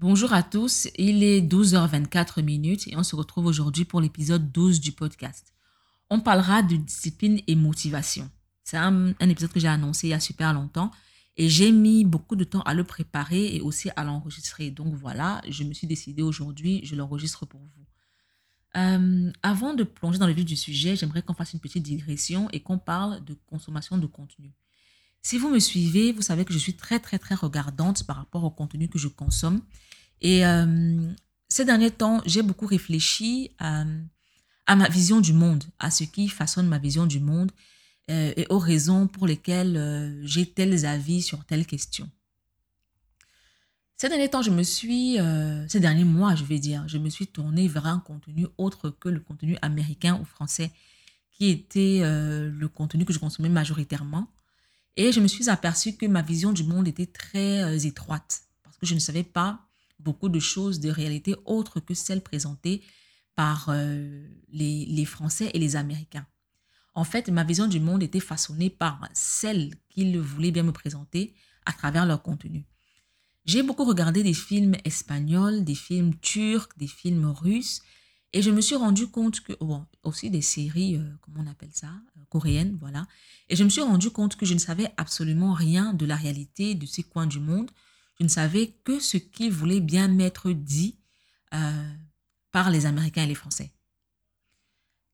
Bonjour à tous, il est 12h24 minutes et on se retrouve aujourd'hui pour l'épisode 12 du podcast. On parlera de discipline et motivation. C'est un, épisode que j'ai annoncé il y a super longtemps et j'ai mis beaucoup de temps à le préparer et aussi à l'enregistrer. Donc voilà, je me suis décidé aujourd'hui, je l'enregistre pour vous. Euh, avant de plonger dans le vif du sujet, j'aimerais qu'on fasse une petite digression et qu'on parle de consommation de contenu. Si vous me suivez, vous savez que je suis très, très, très regardante par rapport au contenu que je consomme. Et euh, ces derniers temps, j'ai beaucoup réfléchi à, ma vision du monde, à ce qui façonne ma vision du monde euh, et aux raisons pour lesquelles euh, j'ai tels avis sur telle question. Ces derniers temps, je me suis, ces derniers mois, je vais dire, je me suis tournée vers un contenu autre que le contenu américain ou français, qui était le contenu que je consommais majoritairement. Et je me suis aperçue que ma vision du monde était très euh, étroite parce que je ne savais pas beaucoup de choses de réalité autres que celles présentées par euh, les, Français et les Américains. En fait, ma vision du monde était façonnée par celle qu'ils voulaient bien me présenter à travers leur contenu. J'ai beaucoup regardé des films espagnols, des films turcs, des films russes, et je me suis rendu compte que, bon, aussi des séries, euh, comment on appelle ça, euh, coréennes, voilà. Et je me suis rendu compte que je ne savais absolument rien de la réalité de ces coins du monde. Je ne savais que ce qui voulait bien m'être dit euh, par les Américains et les Français.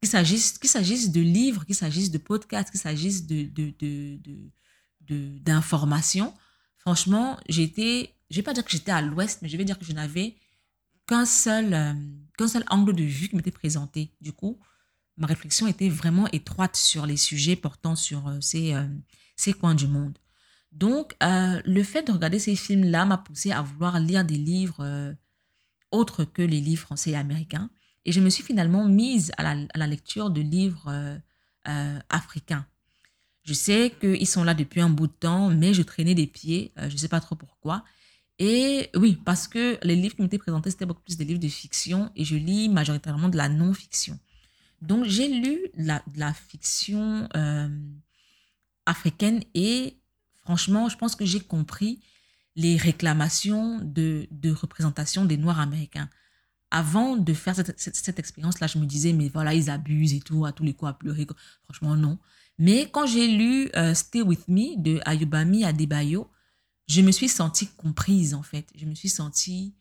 Qu'il s'agisse, qu'il s'agisse de livres, qu'il s'agisse de podcasts, qu'il s'agisse de, de, de, de, d'informations, franchement, j'étais, je vais pas dire que j'étais à l'ouest, mais je vais dire que je n'avais qu'un seul, euh, seul angle de vue qui m'était présenté. Du coup, ma réflexion était vraiment étroite sur les sujets portant sur euh, ces, euh, ces coins du monde. Donc, le fait de regarder ces films-là m'a poussé à vouloir lire des livres autres que les livres français et américains. Et je me suis finalement mise à la, à la lecture de livres africains. Je sais qu'ils sont là depuis un bout de temps, mais je traînais des pieds, je ne sais pas trop pourquoi. Et oui, parce que les livres qui m'étaient présentés, c'était beaucoup plus des livres de fiction et je lis majoritairement de la non-fiction. Donc, j'ai lu de la fiction euh, africaine et franchement, je pense que j'ai compris les réclamations de, représentation des Noirs américains. Avant de faire cette, expérience-là, je me disais, mais voilà, ils abusent et tout, à tous les coups à pleurer. Franchement, non. Mais quand j'ai lu euh, Stay With Me de Ayubami Adebayo, je me suis sentie comprise en fait. Je me suis sentie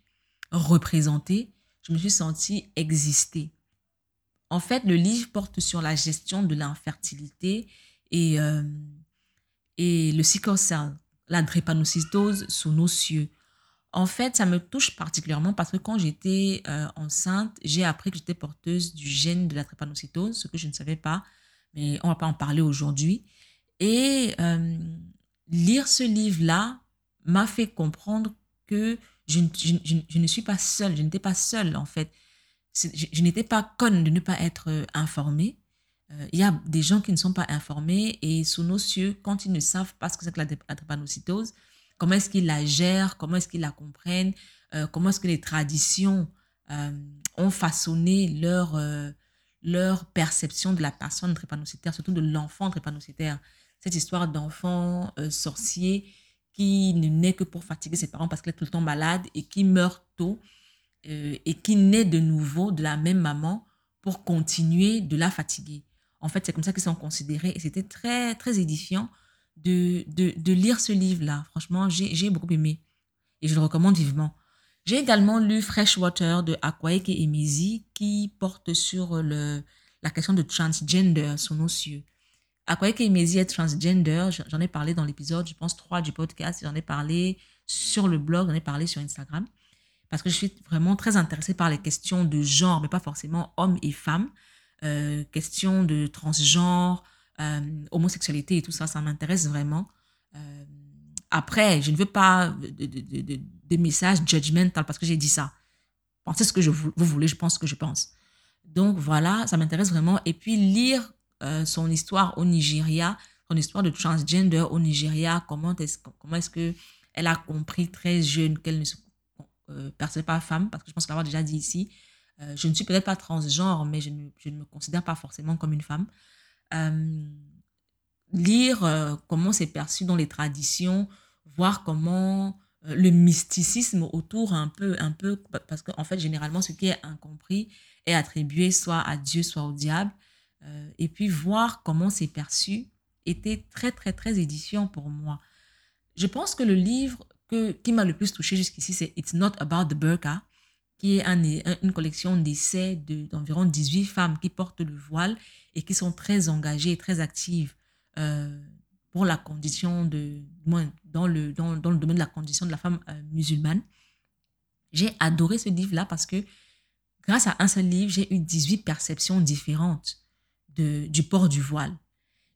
représentée. Je me suis sentie exister. En fait, le livre porte sur la gestion de l'infertilité et, euh, et le sickle cell, la drépanocytose sous nos cieux. En fait, ça me touche particulièrement parce que quand j'étais euh, enceinte, j'ai appris que j'étais porteuse du gène de la drépanocytose, ce que je ne savais pas, mais on va pas en parler aujourd'hui. Et euh, lire ce livre-là m'a fait comprendre que je, je, ne suis pas seule, je n'étais pas seule en fait. Je, n'étais pas conne de ne pas être euh, informée. Euh, il y a des gens qui ne sont pas informés et sous nos cieux, quand ils ne savent pas ce que c'est que la, drépanocytose, comment est-ce qu'ils la gèrent, comment est-ce qu'ils la comprennent, euh, comment est-ce que les traditions ont façonné leur, leur perception de la personne drépanocytaire, surtout de l'enfant drépanocytaire. Cette histoire d'enfant sorcier qui ne naît que pour fatiguer ses parents parce qu'elle est tout le temps malade et qui meurt tôt euh, et qui naît de nouveau de la même maman pour continuer de la fatiguer. En fait, c'est comme ça qu'ils sont considérés et c'était très, très édifiant de, de, lire ce livre-là. Franchement, j'ai beaucoup aimé et je le recommande vivement. J'ai également lu Freshwater de Akwaeke Emezi qui porte sur le, la question de transgender sous nos cieux. Akwaeke Emezi est transgender. J'en ai parlé dans l'épisode, je pense, 3 du podcast. J'en ai parlé sur le blog, j'en ai parlé sur Instagram. Parce que je suis vraiment très intéressée par les questions de genre, mais pas forcément hommes et femmes. Euh, questions de transgenre, euh, homosexualité et tout ça, ça m'intéresse vraiment. Euh, après, je ne veux pas de, de, de, messages judgmental parce que j'ai dit ça. Pensez ce que je, vous voulez, je pense ce que je pense. Donc voilà, ça m'intéresse vraiment. Et puis lire euh, son histoire au Nigeria, son histoire de transgender au Nigeria, comment est-ce comment est que elle a compris très jeune qu'elle ne se euh, percevait pas femme, parce que je pense l'avoir déjà dit ici. Euh, je ne suis peut-être pas transgenre, mais je ne, je ne, me considère pas forcément comme une femme. lire comment c'est perçu dans les traditions, voir comment le mysticisme autour un peu, un peu, parce qu'en fait, généralement, ce qui est incompris est attribué soit à Dieu, soit au diable. Euh, et puis voir comment c'est perçu était très, très, très édifiant pour moi. Je pense que le livre que, qui m'a le plus touché jusqu'ici, c'est It's Not About the Burqa, qui est un, une collection d'essais d'environ 18 femmes qui portent le voile et qui sont très engagées très actives euh, pour la condition de, dans le, dans, dans, le domaine de la condition de la femme euh, musulmane. J'ai adoré ce livre-là parce que grâce à un seul livre, j'ai eu 18 perceptions différentes du port du voile.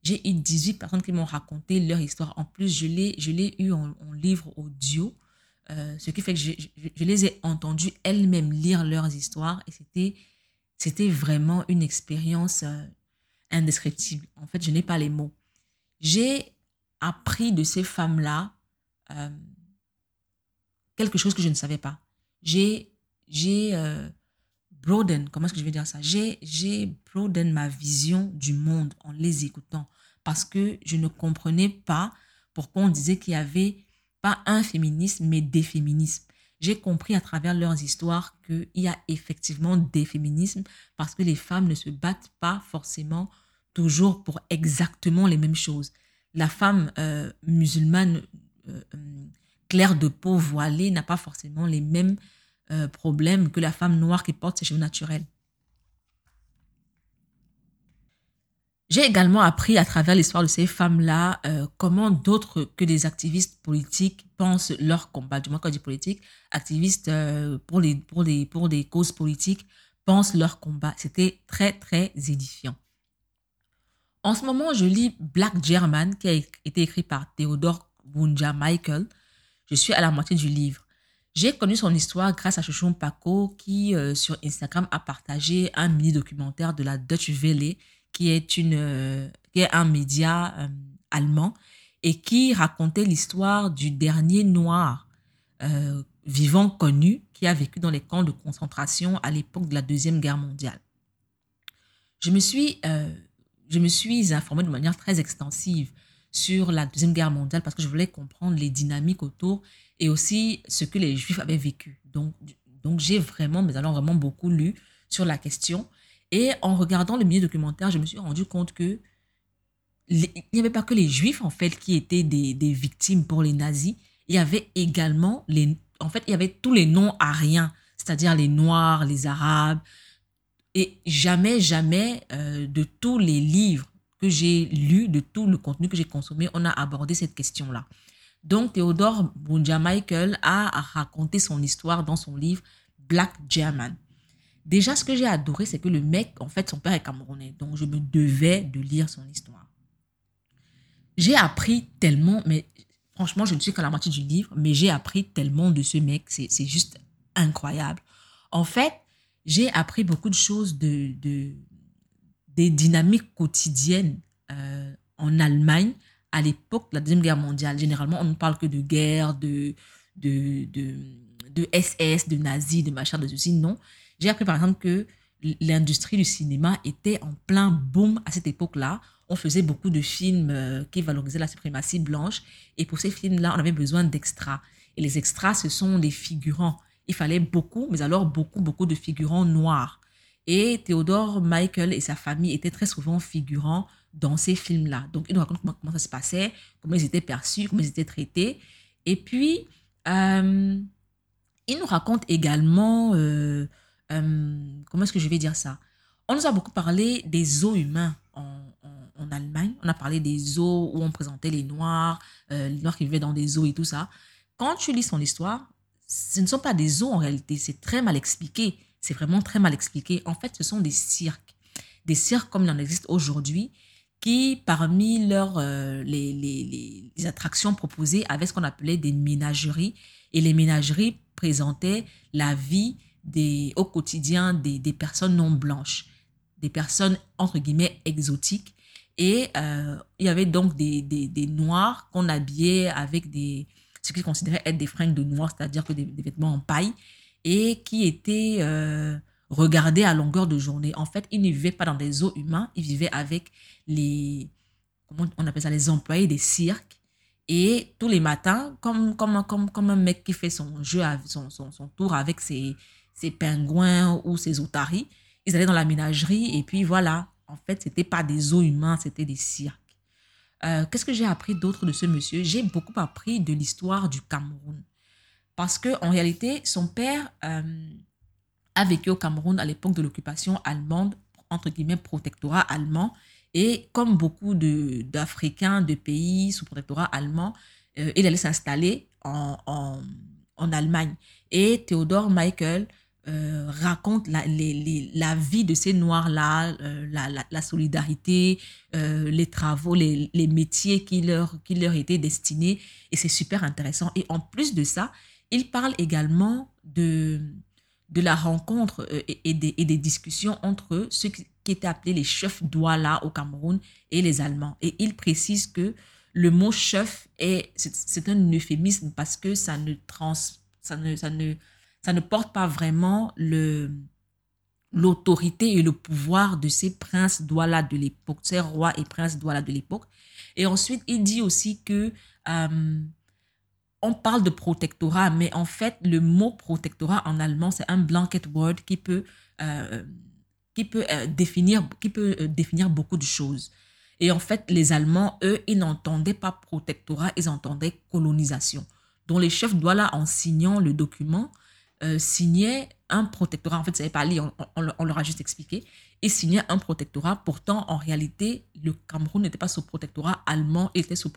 J'ai eu 18 personnes qui m'ont raconté leur histoire. En plus, je l'ai, eu en, livre audio, euh, ce qui fait que je, je, les ai entendues elles-mêmes lire leurs histoires et c'était, c'était vraiment une expérience euh, indescriptible. En fait, je n'ai pas les mots. J'ai appris de ces femmes-là euh, quelque chose que je ne savais pas. J'ai, j'ai broaden, comment est-ce que je vais dire ça? J'ai, broaden ma vision du monde en les écoutant parce que je ne comprenais pas pourquoi on disait qu'il y avait pas un féminisme, mais des féminismes. J'ai compris à travers leurs histoires qu'il y a effectivement des féminismes parce que les femmes ne se battent pas forcément toujours pour exactement les mêmes choses. La femme euh, musulmane euh, euh, claire de peau voilée n'a pas forcément les mêmes euh, problème que la femme noire qui porte ses cheveux naturels. J'ai également appris à travers l'histoire de ces femmes-là euh, comment d'autres que des activistes politiques pensent leur combat. Du moins, quand je dis politique, activistes euh, pour, les, pour, les, pour des causes politiques pensent leur combat. C'était très, très édifiant. En ce moment, je lis Black German, qui a été écrit par Theodore Bunja Michael. Je suis à la moitié du livre. J'ai connu son histoire grâce à Chouchou Paco qui, euh, sur Instagram, a partagé un mini-documentaire de la Dutch Welle, qui est, une, euh, qui est un média euh, allemand, et qui racontait l'histoire du dernier noir vivant connu qui a vécu dans les camps de concentration à l'époque de la Deuxième Guerre mondiale. Je me suis, je me suis informée de manière très extensive sur la Deuxième Guerre mondiale parce que je voulais comprendre les dynamiques autour et aussi ce que les Juifs avaient vécu. Donc, donc j'ai vraiment, mais alors vraiment beaucoup lu sur la question. Et en regardant le milieu documentaire, je me suis rendu compte que il n'y avait pas que les Juifs, en fait, qui étaient des, des, victimes pour les nazis. Il y avait également, les, en fait, il y avait tous les non-ariens, c'est-à-dire les Noirs, les Arabes. Et jamais, jamais, euh, de tous les livres que j'ai lus, de tout le contenu que j'ai consommé, on a abordé cette question-là. Donc, Théodore Bunja Michael a raconté son histoire dans son livre Black German. Déjà, ce que j'ai adoré, c'est que le mec, en fait, son père est camerounais. Donc, je me devais de lire son histoire. J'ai appris tellement, mais franchement, je ne suis qu'à la moitié du livre, mais j'ai appris tellement de ce mec. C'est juste incroyable. En fait, j'ai appris beaucoup de choses de, de des dynamiques quotidiennes euh, en Allemagne à l'époque de la Deuxième Guerre mondiale. Généralement, on ne parle que de guerre, de, de, de, SS, de nazis, de machin, de ceci. Non. J'ai appris par exemple que l'industrie du cinéma était en plein boom à cette époque-là. On faisait beaucoup de films euh, qui valorisaient la suprématie blanche. Et pour ces films-là, on avait besoin d'extras. Et les extras, ce sont des figurants. Il fallait beaucoup, mais alors beaucoup, beaucoup de figurants noirs. Et Théodore Michael et sa famille étaient très souvent figurants dans ces films-là. Donc, il nous raconte comment, ça se passait, comment ils étaient perçus, comment ils étaient traités. Et puis, euh, il nous raconte également, euh, euh, comment est-ce que je vais dire ça? On nous a beaucoup parlé des eaux humains en, en, Allemagne. On a parlé des eaux où on présentait les Noirs, les Noirs qui vivaient dans des eaux et tout ça. Quand tu lis son histoire, ce ne sont pas des eaux en réalité, c'est très mal expliqué. C'est vraiment très mal expliqué. En fait, ce sont des cirques. Des cirques comme il en existe aujourd'hui qui, parmi leurs, euh, les, attractions proposées, avaient ce qu'on appelait des ménageries. Et les ménageries présentaient la vie des, au quotidien des, des personnes non blanches, des personnes, entre guillemets, exotiques. Et euh, il y avait donc des, des, des noirs qu'on habillait avec des, ce qu'ils considéraient être des fringues de noirs, c'est-à-dire que des, vêtements en paille, et qui étaient euh, regardés à longueur de journée. En fait, ils ne vivaient pas dans des eaux humains, ils vivaient avec les, comment on appelle ça, les employés des cirques. Et tous les matins, comme, comme, comme, comme un mec qui fait son jeu, son, son, son tour avec ses, ses pingouins ou ses otaries, ils allaient dans la ménagerie et puis voilà. En fait, c'était pas des os humains, c'était des cirques. Euh, qu'est-ce que j'ai appris d'autre de ce monsieur? J'ai beaucoup appris de l'histoire du Cameroun. Parce que en réalité, son père euh, a vécu au Cameroun à l'époque de l'occupation allemande, entre guillemets, protectorat allemand. Et comme beaucoup d'Africains de, pays sous protectorat allemand, euh, il allait s'installer en, en, en, Allemagne. Et Théodore Michael euh, raconte la, les, la, vie de ces Noirs-là, euh, la, la, solidarité, les travaux, les, les, métiers qui leur, qui leur étaient destinés. Et c'est super intéressant. Et en plus de ça, il parle également de, de la rencontre et, des, et des discussions entre ceux qui étaient appelés les chefs douala au Cameroun et les Allemands. Et il précise que le mot chef est c'est un euphémisme parce que ça ne porte pas vraiment le l'autorité et le pouvoir de ces princes douala de l'époque, ces rois et princes douala de l'époque. Et ensuite, il dit aussi que euh, on parle de protectorat, mais en fait, le mot protectorat en allemand, c'est un blanket word qui peut euh, qui peut euh, définir, qui peut euh, définir beaucoup de choses. Et en fait, les Allemands, eux, ils n'entendaient pas protectorat, ils entendaient colonisation. Donc les chefs Douala, en signant le document, signaient un protectorat. En fait, ça n'est pas lire, on, leur a juste expliqué. Ils signaient un protectorat. Pourtant, en réalité, le Cameroun n'était pas sous protectorat allemand, il était sous,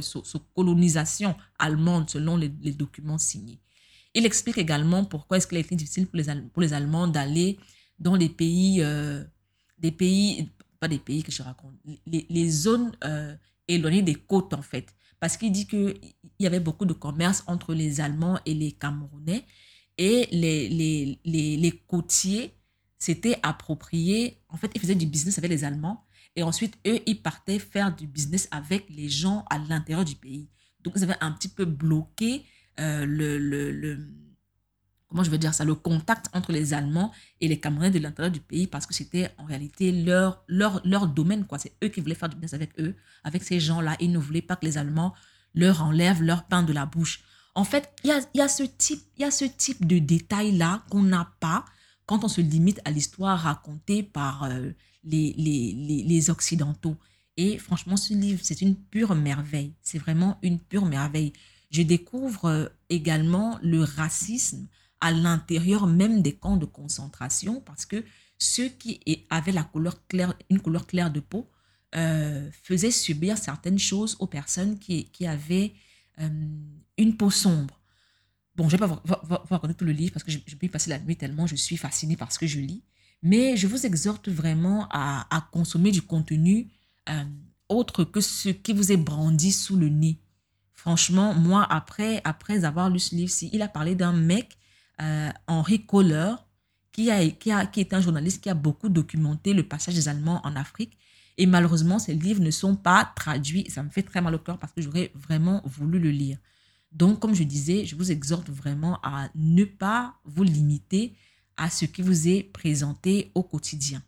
sous, colonisation allemande, selon les, documents signés. Il explique également pourquoi est-ce qu'il a été difficile pour les, pour les Allemands d'aller dans les pays, euh, des pays, pas des pays que je raconte, les, zones euh, éloignées des côtes en fait. Parce qu'il dit qu'il y avait beaucoup de commerce entre les Allemands et les Camerounais et les, les, les, côtiers s'étaient appropriés, en fait, ils faisaient du business avec les Allemands et ensuite, eux, ils partaient faire du business avec les gens à l'intérieur du pays. Donc, ils avaient un petit peu bloqué euh, le, le, le comment je veux dire ça, le contact entre les Allemands et les Camerounais de l'intérieur du pays parce que c'était en réalité leur, leur, leur domaine. quoi. C'est eux qui voulaient faire du business avec eux, avec ces gens-là. Ils ne voulaient pas que les Allemands leur enlèvent leur pain de la bouche. En fait, il y a, ce type, y a ce type de détails-là qu'on n'a pas quand on se limite à l'histoire racontée par euh, les, les, les, Occidentaux. Et franchement, ce livre, c'est une pure merveille. C'est vraiment une pure merveille. Je découvre euh, également le racisme à l'intérieur même des camps de concentration parce que ceux qui avaient la couleur claire, une couleur claire de peau euh, faisaient subir certaines choses aux personnes qui, qui avaient une peau sombre. Bon, je ne vais pas vous raconter tout le livre parce que je, peux y passer la nuit tellement je suis fascinée par ce que je lis. Mais je vous exhorte vraiment à, à consommer du contenu euh, autre que ce qui vous est brandi sous le nez. Franchement, moi, après, après avoir lu ce livre-ci, il a parlé d'un mec euh, Henri Kohler, qui, a, qui, a, qui est un journaliste qui a beaucoup documenté le passage des Allemands en Afrique. Et malheureusement, ces livres ne sont pas traduits. Ça me fait très mal au cœur parce que j'aurais vraiment voulu le lire. Donc, comme je disais, je vous exhorte vraiment à ne pas vous limiter à ce qui vous est présenté au quotidien.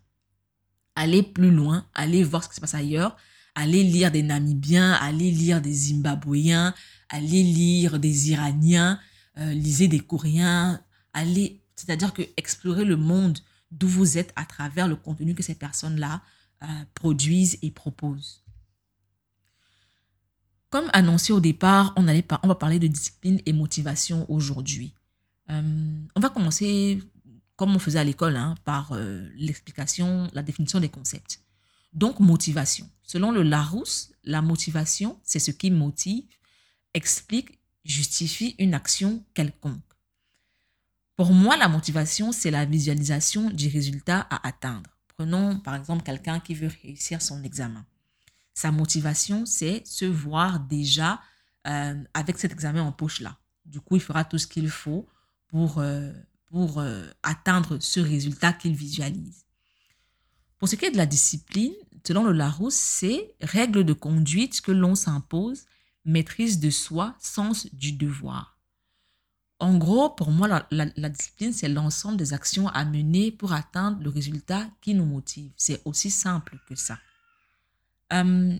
Allez plus loin, allez voir ce qui se passe ailleurs, allez lire des Namibiens, allez lire des Zimbabwéens, allez lire des Iraniens, euh, lisez des Coréens, allez, c'est-à-dire que explorer le monde d'où vous êtes à travers le contenu que ces personnes-là euh, produisent et proposent. Comme annoncé au départ, on, on va parler de discipline et motivation aujourd'hui. Euh, on va commencer, comme on faisait à l'école, hein, par l'explication, la définition des concepts. Donc, motivation. Selon le Larousse, la motivation, c'est ce qui motive, explique justifie une action quelconque. Pour moi, la motivation, c'est la visualisation du résultat à atteindre. Prenons par exemple quelqu'un qui veut réussir son examen. Sa motivation, c'est se voir déjà euh, avec cet examen en poche-là. Du coup, il fera tout ce qu'il faut pour, euh, pour euh, atteindre ce résultat qu'il visualise. Pour ce qui est de la discipline, selon le Larousse, c'est règle de conduite que l'on s'impose maîtrise de soi, sens du devoir. En gros, pour moi, la, discipline, c'est l'ensemble des actions à mener pour atteindre le résultat qui nous motive. C'est aussi simple que ça. Euh,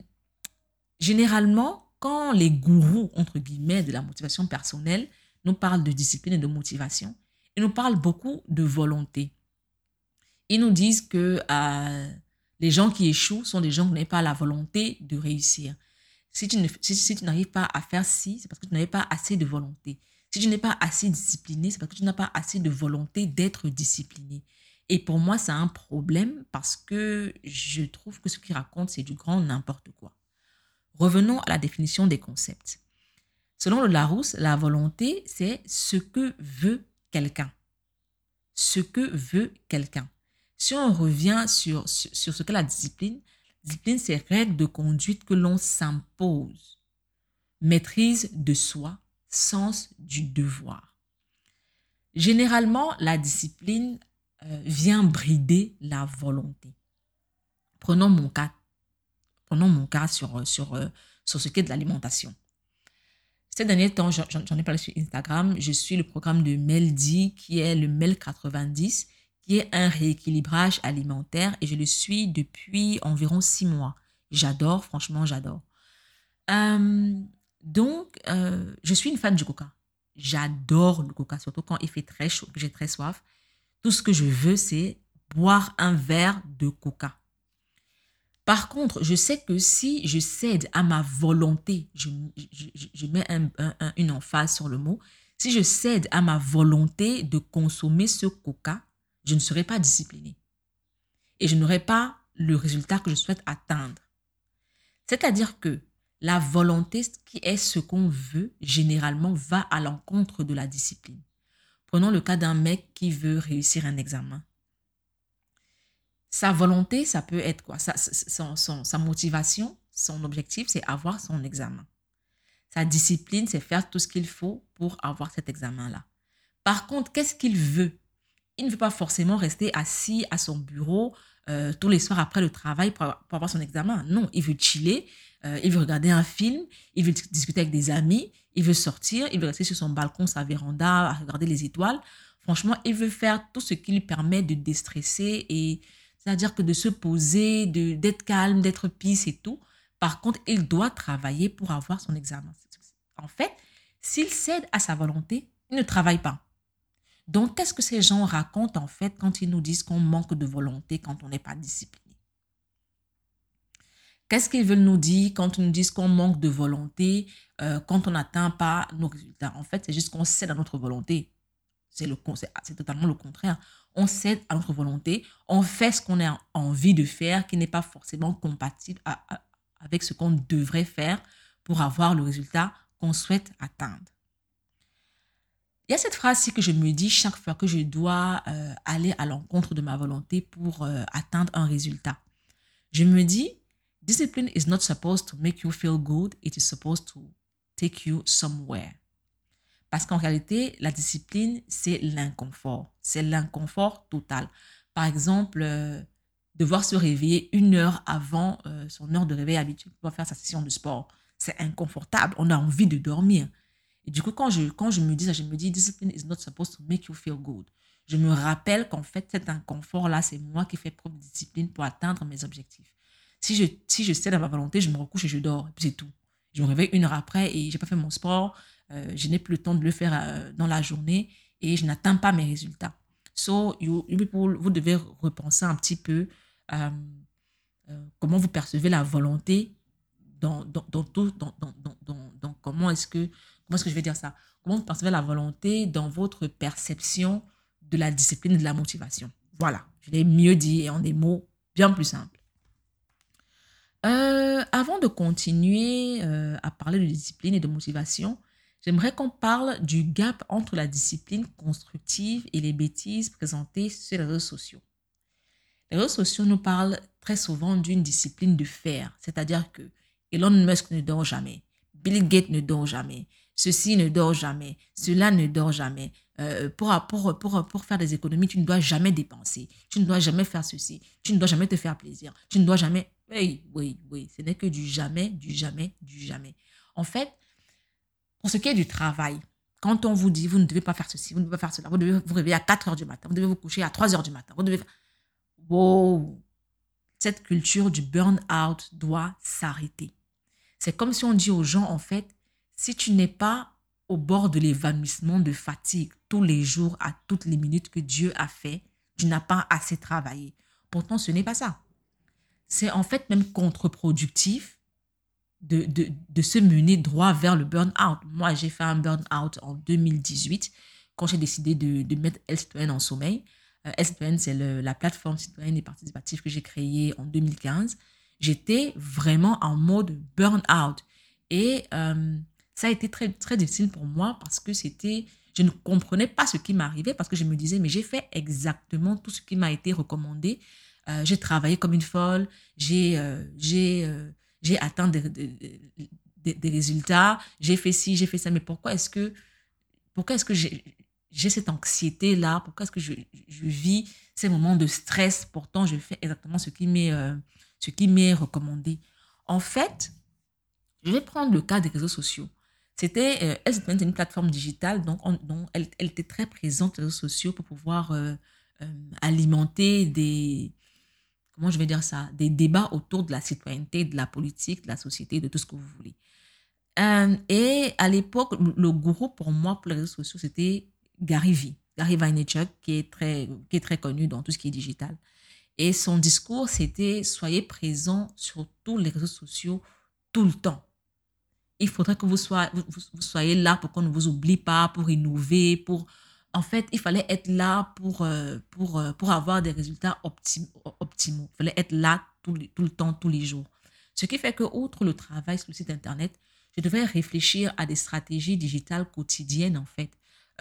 généralement, quand les gourous, entre guillemets, de la motivation personnelle nous parlent de discipline et de motivation, ils nous parlent beaucoup de volonté. Ils nous disent que euh, les gens qui échouent sont des gens qui n'ont pas la volonté de réussir. Si tu, n'arrives pas à faire ci, c'est parce que tu n'avais pas assez de volonté. Si tu n'es pas assez discipliné, c'est parce que tu n'as pas assez de volonté d'être discipliné. Et pour moi, c'est un problème parce que je trouve que ce qu'ils racontent, c'est du grand n'importe quoi. Revenons à la définition des concepts. Selon le Larousse, la volonté, c'est ce que veut quelqu'un. Ce que veut quelqu'un. Si on revient sur, sur, ce qu'est la discipline, discipline, c'est règle de conduite que l'on s'impose. Maîtrise de soi, sens du devoir. Généralement, la discipline euh, vient brider la volonté. Prenons mon cas, prenons mon cas sur, sur, euh, sur ce qui est de l'alimentation. Ces derniers temps, j'en ai parlé sur Instagram, je suis le programme de Meldi qui est le MEL 90, qui est un rééquilibrage alimentaire et je le suis depuis environ six mois. J'adore, franchement, j'adore. Euh, donc, je suis une fan du coca. J'adore le coca, surtout quand il fait très chaud, que j'ai très soif. Tout ce que je veux, c'est boire un verre de coca. Par contre, je sais que si je cède à ma volonté, je, mets une emphase sur le mot, si je cède à ma volonté de consommer ce coca, je ne serai pas discipliné. Et je n'aurai pas le résultat que je souhaite atteindre. C'est-à-dire que la volonté, qui est ce qu'on veut, généralement va à l'encontre de la discipline. Prenons le cas d'un mec qui veut réussir un examen. Sa volonté, ça peut être quoi? Sa, motivation, son objectif, c'est avoir son examen. Sa discipline, c'est faire tout ce qu'il faut pour avoir cet examen-là. Par contre, qu'est-ce qu'il veut? Il ne veut pas forcément rester assis à son bureau euh, tous les soirs après le travail pour, avoir son examen. Non, il veut chiller, euh, il veut regarder un film, il veut discuter avec des amis, il veut sortir, il veut rester sur son balcon, sa véranda, à regarder les étoiles. Franchement, il veut faire tout ce qui lui permet de déstresser et c'est-à-dire que de se poser, d'être calme, d'être peace et tout. Par contre, il doit travailler pour avoir son examen. En fait, s'il cède à sa volonté, il ne travaille pas. Donc, qu'est-ce que ces gens racontent en fait quand ils nous disent qu'on manque de volonté quand on n'est pas discipliné? Qu'est-ce qu'ils veulent nous dire quand ils nous disent qu'on manque de volonté, euh, quand on n'atteint pas nos résultats? En fait, c'est juste qu'on cède à notre volonté. C'est le c'est totalement le contraire. On cède à notre volonté, on fait ce qu'on a envie de faire, qui n'est pas forcément compatible avec ce qu'on devrait faire pour avoir le résultat qu'on souhaite atteindre. Il y a cette phrase-ci que je me dis chaque fois que je dois euh, aller à l'encontre de ma volonté pour euh, atteindre un résultat. Je me dis, Discipline is not supposed to make you feel good, it is supposed to take you somewhere. Parce qu'en réalité, la discipline, c'est l'inconfort. C'est l'inconfort total. Par exemple, euh, devoir se réveiller une heure avant euh, son heure de réveil habituelle pour faire sa session de sport. C'est inconfortable. On a envie de dormir. Et du coup, quand je, quand je me dis ça, je me dis, discipline is not supposed to make you feel good. Je me rappelle qu'en fait, cet inconfort-là, c'est moi qui fais preuve de discipline pour atteindre mes objectifs. Si je, si je cède à ma volonté, je me recouche et je dors. C'est tout. Je me réveille une heure après et j'ai pas fait mon sport. Euh, je n'ai plus le temps de le faire euh, dans la journée et je n'atteins pas mes résultats. So, you, vous devez repenser un petit peu euh, comment vous percevez la volonté dans, dans, dans comment est-ce que, comment est-ce que je vais dire ça? Comment vous percevez la volonté dans votre perception de la discipline et de la motivation? Voilà, je l'ai mieux dit en des mots bien plus simples. Euh, avant de continuer euh, à parler de discipline et de motivation, j'aimerais qu'on parle du gap entre la discipline constructive et les bêtises présentées sur les réseaux sociaux. Les réseaux sociaux nous parlent très souvent d'une discipline de faire, c'est-à-dire que Elon Musk ne dort jamais, Bill Gates ne dort jamais, ceci ne dort jamais, cela ne dort jamais. Euh, pour, faire des économies, tu ne dois jamais dépenser, tu ne dois jamais faire ceci, tu ne dois jamais te faire plaisir, tu ne dois jamais... Oui, oui, oui, ce n'est que du jamais, du jamais, du jamais. En fait, pour ce qui est du travail, quand on vous dit, vous ne devez pas faire ceci, vous ne devez pas faire cela, vous devez vous réveiller à 4 heures du matin, vous devez vous coucher à 3 heures du matin, vous devez... Wow! Cette culture du burn-out doit s'arrêter. C'est comme si on dit aux gens, en fait, si tu n'es pas au bord de l'évanouissement de fatigue tous les jours, à toutes les minutes que Dieu a fait, tu n'as pas assez travaillé. Pourtant, ce n'est pas ça. C'est en fait même contre-productif de, de, de, se mener droit vers le burn-out. Moi, j'ai fait un burn-out en 2018 quand j'ai décidé de, de mettre L en sommeil. Euh, c'est la plateforme citoyenne et participative que j'ai créée en 2015. J'étais vraiment en mode burn-out. Et euh, ça a été très, très difficile pour moi parce que c'était, je ne comprenais pas ce qui m'arrivait parce que je me disais, mais j'ai fait exactement tout ce qui m'a été recommandé. Euh, j'ai travaillé comme une folle, j'ai euh, euh, atteint des, des, résultats, j'ai fait ci, j'ai fait ça, mais pourquoi est-ce que, est-ce que j'ai cette anxiété-là? Pourquoi est-ce que je, je, vis ces moments de stress? Pourtant, je fais exactement ce qui m'est ce recommandé. En fait, je vais prendre le cas des réseaux sociaux. C'était, euh, une plateforme digitale, donc, elle, elle, était très présente sur les réseaux sociaux pour pouvoir alimenter des, comment je vais dire ça, des débats autour de la citoyenneté, de la politique, de la société, de tout ce que vous voulez. et à l'époque, le gourou pour moi, pour les réseaux sociaux, c'était Gary Vee, Gary Vaynerchuk, qui est très, qui est très connu dans tout ce qui est digital. Et son discours, c'était soyez présent sur tous les réseaux sociaux tout le temps il faudrait que vous, soyez là pour qu'on ne vous oublie pas, pour innover, pour... En fait, il fallait être là pour, euh, pour, euh, pour avoir des résultats optimaux. Il fallait être là tout, tout le temps, tous les jours. Ce qui fait que, outre le travail sur le site Internet, je devais réfléchir à des stratégies digitales quotidiennes, en fait,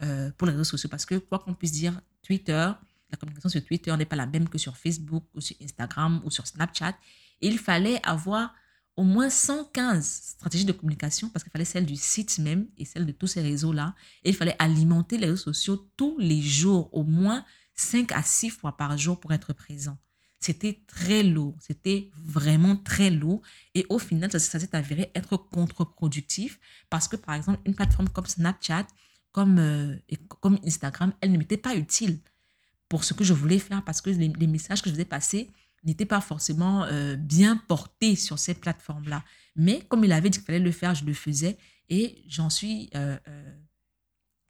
euh, pour les réseaux sociaux. Parce que, quoi qu'on puisse dire, Twitter, la communication sur Twitter n'est pas la même que sur Facebook ou sur Instagram ou sur Snapchat. il fallait avoir au moins 115 stratégies de communication parce qu'il fallait celle du site même et celle de tous ces réseaux-là. Et il fallait alimenter les réseaux sociaux tous les jours, au moins 5 à 6 fois par jour pour être présent. C'était très lourd, c'était vraiment très lourd. Et au final, ça, s'est avéré être contre-productif parce que, par exemple, une plateforme comme Snapchat, comme, euh, comme Instagram, elle ne m'était pas utile pour ce que je voulais faire parce que les, les messages que je faisais passer n'était pas forcément euh, bien porté sur cette plateforme-là. Mais comme il avait dit qu'il fallait le faire, je le faisais et j'en suis euh, euh,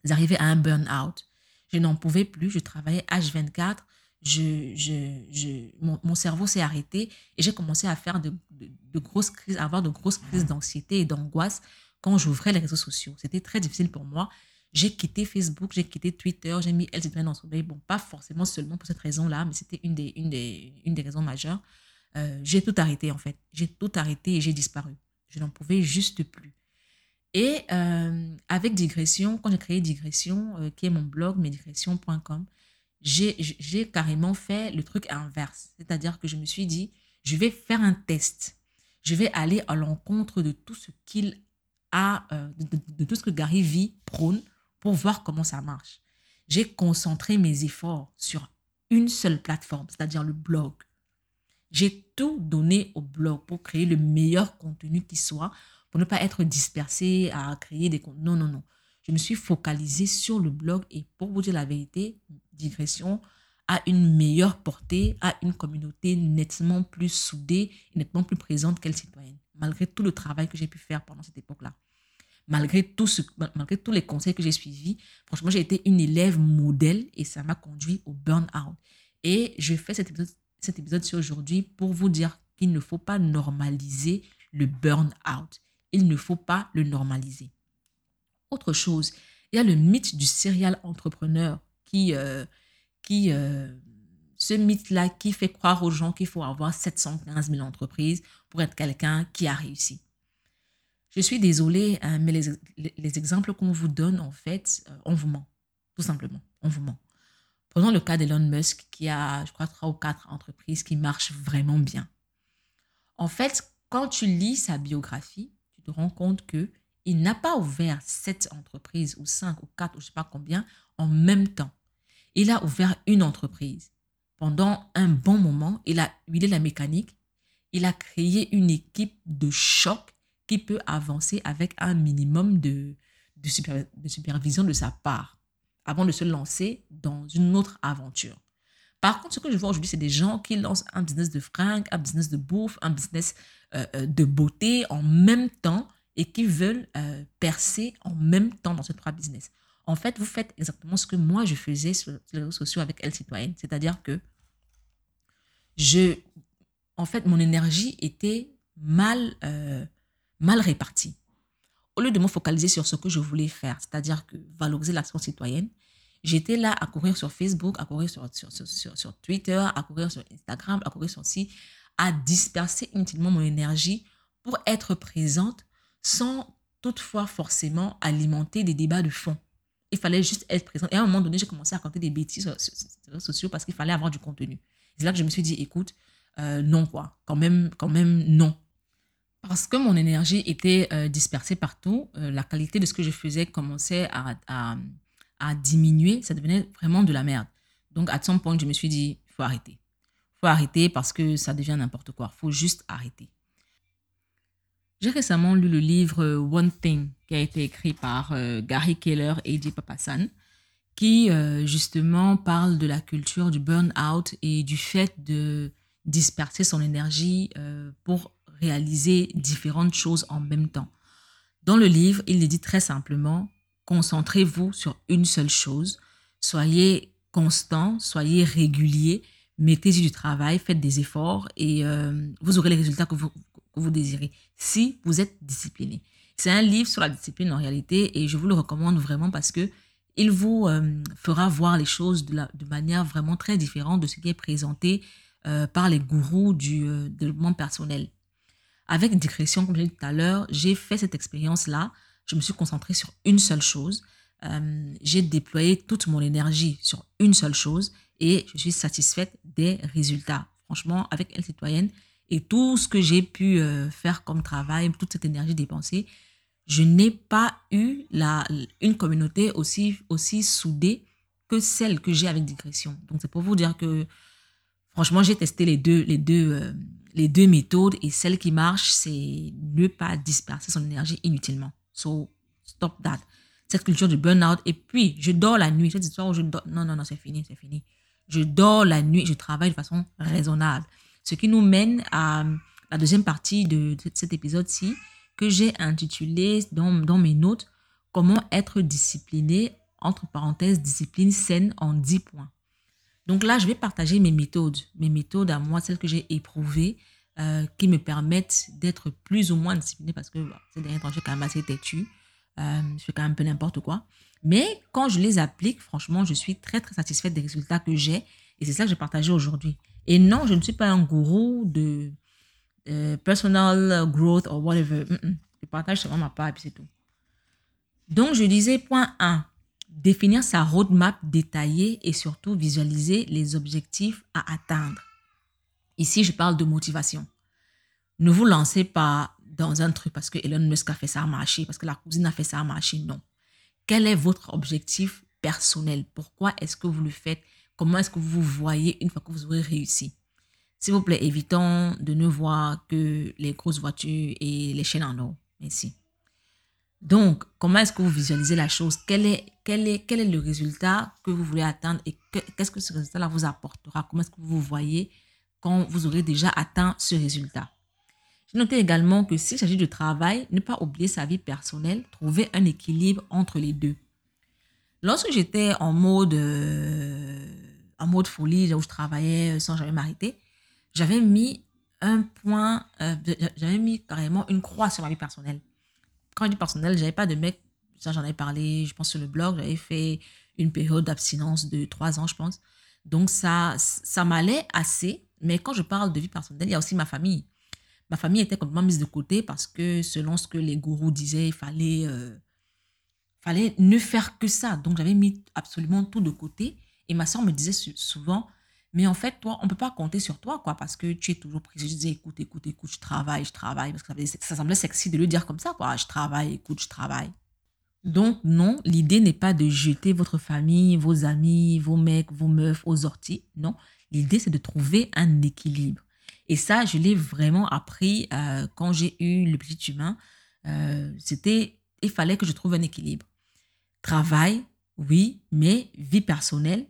arrivée à un burn-out. Je n'en pouvais plus, je travaillais H24, je, je, je mon, mon, cerveau s'est arrêté et j'ai commencé à faire de, de, grosses crises, à avoir de grosses crises d'anxiété et d'angoisse quand j'ouvrais les réseaux sociaux. C'était très difficile pour moi j'ai quitté Facebook, j'ai quitté Twitter, j'ai mis dans son Bon, pas forcément seulement pour cette raison-là, mais c'était une des, une, des, une des raisons majeures. Euh, j'ai tout arrêté en fait. J'ai tout arrêté et j'ai disparu. Je n'en pouvais juste plus. Et euh, avec Digression, quand j'ai créé Digression, euh, qui est mon blog, medigression.com, j'ai carrément fait le truc inverse. C'est-à-dire que je me suis dit, je vais faire un test. Je vais aller à l'encontre de tout ce qu'il a, de, tout ce que Gary vit, prône, pour voir comment ça marche. J'ai concentré mes efforts sur une seule plateforme, c'est-à-dire le blog. J'ai tout donné au blog pour créer le meilleur contenu qui soit, pour ne pas être dispersé à créer des contenus. Non, non, non. Je me suis focalisée sur le blog et pour vous dire la vérité, digression a une meilleure portée, a une communauté nettement plus soudée, nettement plus présente qu'elle citoyenne, malgré tout le travail que j'ai pu faire pendant cette époque-là malgré, tout ce, malgré tous les conseils que j'ai suivis, franchement, j'ai été une élève modèle et ça m'a conduit au burn-out. Et je fais cet épisode, cet épisode sur aujourd'hui pour vous dire qu'il ne faut pas normaliser le burn-out. Il ne faut pas le normaliser. Autre chose, il y a le mythe du serial entrepreneur qui, euh, qui euh, ce mythe-là qui fait croire aux gens qu'il faut avoir 715 000 entreprises pour être quelqu'un qui a réussi. Je suis désolée, hein, mais les, les, exemples qu'on vous donne, en fait, euh, on vous ment. Tout simplement, on vous ment. Prenons le cas d'Elon Musk qui a, je crois, trois ou quatre entreprises qui marchent vraiment bien. En fait, quand tu lis sa biographie, tu te rends compte que il n'a pas ouvert sept entreprises ou cinq ou quatre ou je sais pas combien en même temps. Il a ouvert une entreprise. Pendant un bon moment, il a huilé la mécanique. Il a créé une équipe de choc qui peut avancer avec un minimum de, de, supervision de sa part avant de se lancer dans une autre aventure. Par contre, ce que je vois aujourd'hui, c'est des gens qui lancent un business de fringues, un business de bouffe, un business euh, euh, de beauté en même temps et qui veulent euh, percer en même temps dans ces trois business. En fait, vous faites exactement ce que moi, je faisais sur les réseaux sociaux avec Elle Citoyenne. C'est-à-dire que je, en fait, mon énergie était mal, mal répartie. Au lieu de me focaliser sur ce que je voulais faire, c'est-à-dire que valoriser l'action citoyenne, J'étais là à courir sur Facebook, à courir sur, sur, sur, sur, Twitter, à courir sur Instagram, à courir sur ci, à disperser inutilement mon énergie pour être présente sans toutefois forcément alimenter des débats de fond. Il fallait juste être présente. Et à un moment donné, j'ai commencé à raconter des bêtises sur, les réseaux sociaux parce qu'il fallait avoir du contenu. C'est là que je me suis dit, écoute, euh, non quoi, quand même, quand même non. Parce que mon énergie était euh, dispersée partout, euh, la qualité de ce que je faisais commençait à, à, diminuer, ça devenait vraiment de la merde. Donc, à son point, je me suis dit, il faut arrêter. Il faut arrêter parce que ça devient n'importe quoi. Il faut juste arrêter. J'ai récemment lu le livre One Thing qui a été écrit par euh, Gary Keller et Eddie Papasan, qui justement parle de la culture du burn-out et du fait de disperser son énergie pour réaliser différentes choses en même temps. Dans le livre, il le dit très simplement, concentrez-vous sur une seule chose. Soyez constant, soyez régulier, mettez-y du travail, faites des efforts et euh, vous aurez les résultats que vous, vous désirez si vous êtes discipliné. C'est un livre sur la discipline en réalité et je vous le recommande vraiment parce que il vous euh, fera voir les choses de, la, de, manière vraiment très différente de ce qui est présenté euh, par les gourous du développement personnel. Avec digression, comme je l'ai dit tout à l'heure, j'ai fait cette expérience-là je me suis concentrée sur une seule chose. Euh, j'ai déployé toute mon énergie sur une seule chose et je suis satisfaite des résultats. Franchement, avec Elle Citoyenne et tout ce que j'ai pu euh, faire comme travail, toute cette énergie dépensée, je n'ai pas eu la, une communauté aussi, aussi soudée que celle que j'ai avec Digression. Donc, c'est pour vous dire que, franchement, j'ai testé les deux, les, deux, euh, les deux méthodes et celle qui marche, c'est ne pas disperser son énergie inutilement. So, stop that. Cette culture du burn-out. Et puis, je dors la nuit. Cette histoire où je dors. Non, non, non, c'est fini, c'est fini. Je dors la nuit, je travaille de façon raisonnable. Ce qui nous mène à la deuxième partie de cet épisode-ci, que j'ai intitulé dans, dans mes notes Comment être discipliné, entre parenthèses, discipline saine en 10 points. Donc là, je vais partager mes méthodes, mes méthodes à moi, celles que j'ai éprouvées, euh, qui me permettent d'être plus ou moins disciplinée parce que bah, ces derniers temps, je suis quand même assez têtue. Euh, je fais quand même un peu n'importe quoi. Mais quand je les applique, franchement, je suis très, très satisfaite des résultats que j'ai. Et c'est ça que j'ai partagé aujourd'hui. Et non, je ne suis pas un gourou de euh, personal growth or whatever. Je partage seulement ma part puis c'est tout. Donc, je disais point 1. Définir sa roadmap détaillée et surtout visualiser les objectifs à atteindre. Ici, je parle de motivation. Ne vous lancez pas dans un truc parce que Elon Musk a fait ça marcher, parce que la cousine a fait ça marcher. Non. Quel est votre objectif personnel? Pourquoi est-ce que vous le faites? Comment est-ce que vous vous voyez une fois que vous aurez réussi? S'il vous plaît, évitons de ne voir que les grosses voitures et les chaînes en or. Merci. Donc, comment est-ce que vous visualisez la chose? Quel est, le résultat que vous voulez atteindre et qu'est-ce que ce résultat-là vous apportera? Comment est-ce que vous vous voyez quand vous aurez déjà atteint ce résultat? J'ai noté également que s'il s'agit de travail, ne pas oublier sa vie personnelle, trouver un équilibre entre les deux. Lorsque j'étais en mode, euh, en mode folie, où je travaillais sans jamais m'arrêter, j'avais mis un point, euh, j'avais mis carrément une croix sur ma vie personnelle. Quand je dis personnelle, j'avais pas de mec, ça j'en ai parlé, je pense sur le blog, j'avais fait une période d'abstinence de trois ans, je pense. Donc ça, ça m'allait assez mais quand je parle de vie personnelle, il y a aussi ma famille. Ma famille était complètement mise de côté parce que selon ce que les gourous disaient, il fallait, euh, fallait ne faire que ça. Donc j'avais mis absolument tout de côté. Et ma soeur me disait souvent, mais en fait, toi, on peut pas compter sur toi, quoi, parce que tu es toujours prise. Je disais, écoute, écoute, écoute, je travaille, je travaille. Parce que ça, ça semblait sexy de le dire comme ça, quoi. Je travaille, écoute, je travaille. Donc, non, l'idée n'est pas de jeter votre famille, vos amis, vos mecs, vos meufs aux orties. Non, L'idée, c'est de trouver un équilibre. Et ça, je l'ai vraiment appris euh, quand j'ai eu le petit humain. Euh, c'était, il fallait que je trouve un équilibre. Travail, oui, mais vie personnelle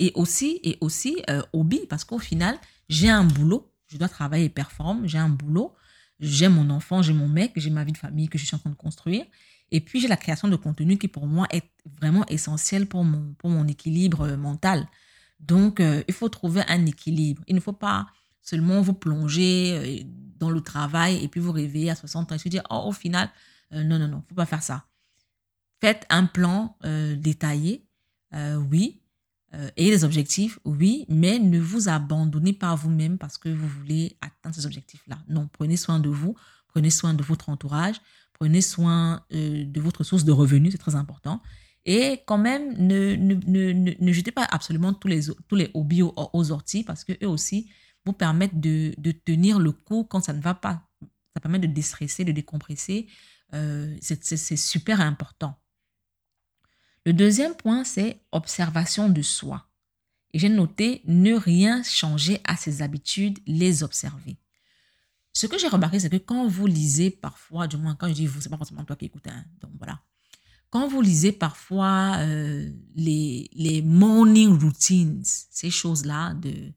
Et aussi, et aussi euh, hobby, parce qu'au final, j'ai un boulot, je dois travailler et performer, j'ai un boulot, j'ai mon enfant, j'ai mon mec, j'ai ma vie de famille que je suis en train de construire. Et puis, j'ai la création de contenu qui, pour moi, est vraiment essentielle pour mon, pour mon équilibre euh, mental. Donc, euh, il faut trouver un équilibre. Il ne faut pas seulement vous plonger dans le travail et puis vous réveiller à 60 ans et se dire, oh, au final, non, non, non, il ne faut pas faire ça. Faites un plan détaillé, oui, euh, et des objectifs, oui, mais ne vous abandonnez pas vous-même parce que vous voulez atteindre ces objectifs-là. Non, prenez soin de vous, prenez soin de votre entourage, prenez soin euh, de votre source de revenus, c'est très important. Et quand même, ne, jetez pas absolument tous les, tous les hobbies aux, orties parce qu'eux aussi vous permettent de, de, tenir le coup quand ça ne va pas. Ça permet de déstresser, de décompresser. Euh, c'est super important. Le deuxième point, c'est observation de soi. Et j'ai noté ne rien changer à ses habitudes, les observer. Ce que j'ai remarqué, c'est que quand vous lisez parfois, du moins quand je dis vous, c'est pas forcément toi qui écoutes, hein, donc voilà. Quand vous lisez parfois euh, les, morning routines, ces choses-là de,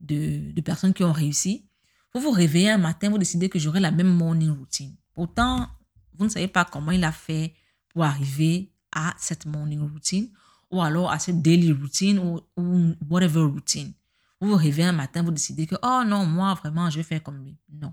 de, de personnes qui ont réussi, vous vous réveillez un matin, vous décidez que j'aurai la même morning routine. Pourtant, vous ne savez pas comment il a fait pour arriver à cette morning routine ou alors à cette daily routine ou, whatever routine. Vous vous réveillez un matin, vous décidez que, oh non, moi vraiment, je vais faire comme lui. Non.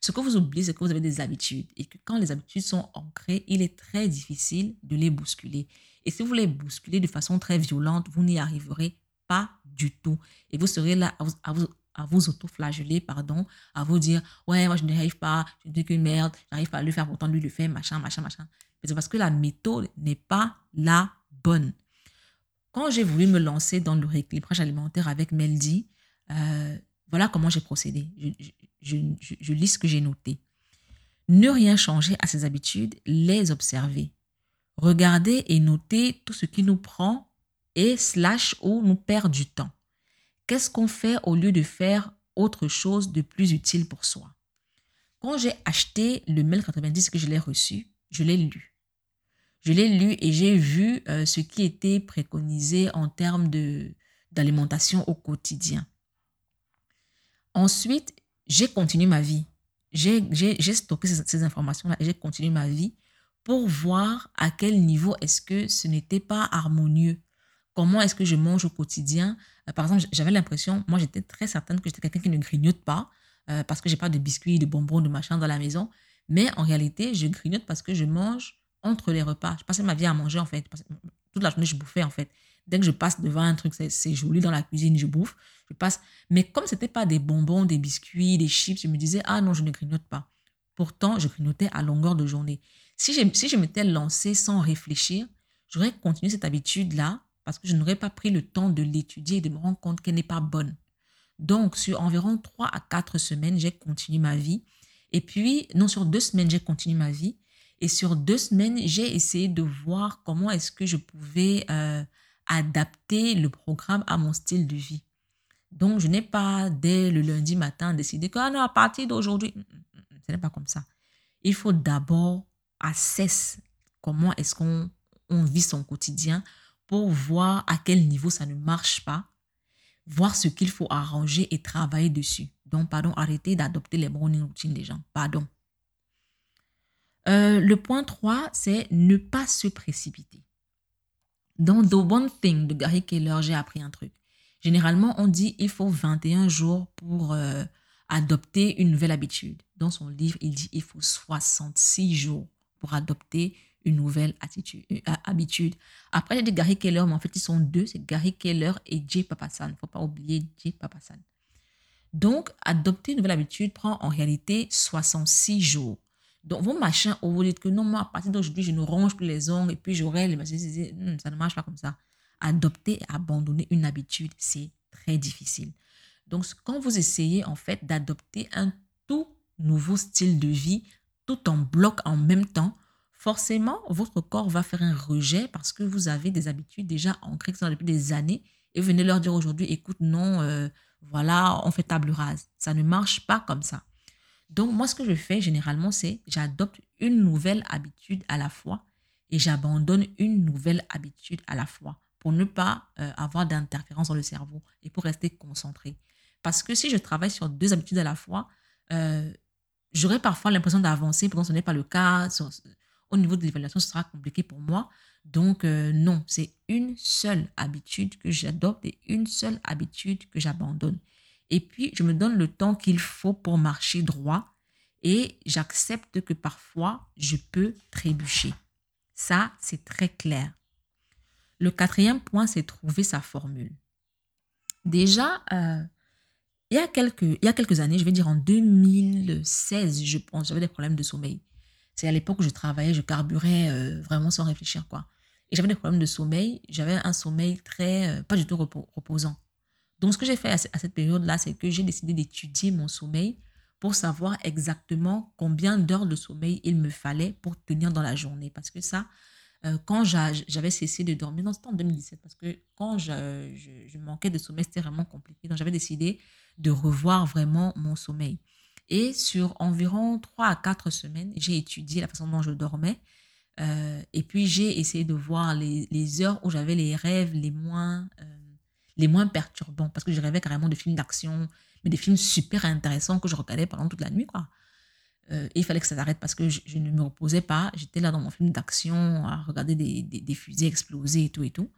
Ce que vous oubliez, c'est que vous avez des habitudes et que quand les habitudes sont ancrées, il est très difficile de les bousculer. Et si vous les bousculez de façon très violente, vous n'y arriverez pas du tout. Et vous serez là à vous, à vous, auto-flageller, pardon, à vous dire, ouais, moi je n'y arrive pas, je ne dis qu'une merde, j'arrive pas à le faire, pourtant lui le fait, machin, machin, machin c'est parce que la méthode n'est pas la bonne. Quand j'ai voulu me lancer dans le rééquilibrage alimentaire avec Meldy, euh, voilà comment j'ai procédé. Je, je, lis ce que j'ai noté. Ne rien changer à ses habitudes, les observer. Regarder et noter tout ce qui nous prend et slash ou nous perd du temps. Qu'est-ce qu'on fait au lieu de faire autre chose de plus utile pour soi? Quand j'ai acheté le mail 90 que je l'ai reçu, je l'ai lu. Je l'ai lu et j'ai vu euh, ce qui était préconisé en termes d'alimentation au quotidien. Ensuite, j'ai continué ma vie. J'ai, stocké ces, informations-là et j'ai continué ma vie pour voir à quel niveau est-ce que ce n'était pas harmonieux. Comment est-ce que je mange au quotidien? Euh, Par exemple, j'avais l'impression, moi j'étais très certaine que j'étais quelqu'un qui ne grignote pas euh, parce que j'ai pas de biscuits, de bonbons, de machin dans la maison. Mais en réalité, je grignote parce que je mange entre les repas. Je passais ma vie à manger, en fait. Toute la journée, je bouffais, en fait. Dès que je passe devant un truc, c'est joli dans la cuisine, je bouffe. Je passe. Mais comme ce n'était pas des bonbons, des biscuits, des chips, je me disais, ah non, je ne grignote pas. Pourtant, je grignotais à longueur de journée. Si je, si je m'étais lancée sans réfléchir, j'aurais continué cette habitude-là parce que je n'aurais pas pris le temps de l'étudier et de me rendre compte qu'elle n'est pas bonne. Donc, sur environ 3 à 4 semaines, j'ai continué ma vie. Et puis, non, sur deux semaines, j'ai continué ma vie. Et sur deux semaines, j'ai essayé de voir comment est-ce que je pouvais euh, adapter le programme à mon style de vie. Donc, je n'ai pas, dès le lundi matin, décidé que, ah non, à partir d'aujourd'hui, mm, mm, mm, ce n'est pas comme ça. Il faut d'abord assesser comment est-ce qu'on on vit son quotidien pour voir à quel niveau ça ne marche pas, voir ce qu'il faut arranger et travailler dessus. Donc, pardon, arrêtez d'adopter les morning routines des gens. Pardon. Euh, le point 3, c'est ne pas se précipiter. Dans The One Thing de Gary Keller, j'ai appris un truc. Généralement, on dit il faut 21 jours pour euh, adopter une nouvelle habitude. Dans son livre, il dit il faut 66 jours pour adopter une nouvelle attitude, euh, habitude. Après, j'ai dit Gary Keller, mais en fait, ils sont deux. C'est Gary Keller et Jay Papasan. Il ne faut pas oublier Jay Papasan. Donc, adopter une nouvelle habitude prend en réalité 66 jours. Donc, vos machins, vous dites que non, moi, à partir d'aujourd'hui, je ne range plus les ongles et puis j'aurai les machins. Hmm, ça ne marche pas comme ça. Adopter et abandonner une habitude, c'est très difficile. Donc, quand vous essayez, en fait, d'adopter un tout nouveau style de vie, tout en bloc en même temps, forcément, votre corps va faire un rejet parce que vous avez des habitudes déjà ancrées depuis des années et vous venez leur dire aujourd'hui, écoute, non, euh, voilà, on fait table rase. Ça ne marche pas comme ça. Donc, moi, ce que je fais généralement, c'est j'adopte une nouvelle habitude à la fois et j'abandonne une nouvelle habitude à la fois. pour ne pas euh, avoir d'interférence dans le cerveau et pour rester concentré. Parce que si je travaille sur deux habitudes à la fois, euh, j'aurais parfois l'impression d'avancer, pourtant ce n'est pas le cas. Au niveau de l'évaluation, ce sera compliqué pour moi. Donc, euh, non, c'est une seule habitude que j'adopte et une seule habitude que j'abandonne. Et puis, je me donne le temps qu'il faut pour marcher droit et j'accepte que parfois, je peux trébucher. Ça, c'est très clair. Le quatrième point, c'est trouver sa formule. Déjà, euh, il, y a quelques, il y a quelques années, je vais dire en 2016, je pense, j'avais des problèmes de sommeil. C'est à l'époque où je travaillais, je carburais euh, vraiment sans réfléchir, quoi. Et j'avais des problèmes de sommeil. J'avais un sommeil très, euh, pas du tout reposant. Donc, ce que j'ai fait à, cette période-là, c'est que j'ai décidé d'étudier mon sommeil pour savoir exactement combien d'heures de sommeil il me fallait pour tenir dans la journée. Parce que ça, euh, quand j'avais cessé de dormir, non, c'était en 2017, parce que quand je, manquais de sommeil, c'était vraiment compliqué. Donc, j'avais décidé de revoir vraiment mon sommeil. Et sur environ 3 à 4 semaines, j'ai étudié la façon dont je dormais. Euh, et puis, j'ai essayé de voir les, les heures où j'avais les rêves les moins, euh, les moins perturbants. Parce que je rêvais carrément de films d'action, mais des films super intéressants que je regardais pendant toute la nuit. Quoi. Euh, et il fallait que ça s'arrête parce que je, ne me reposais pas. J'étais là dans mon film d'action à regarder des, fusées exploser et tout et tout.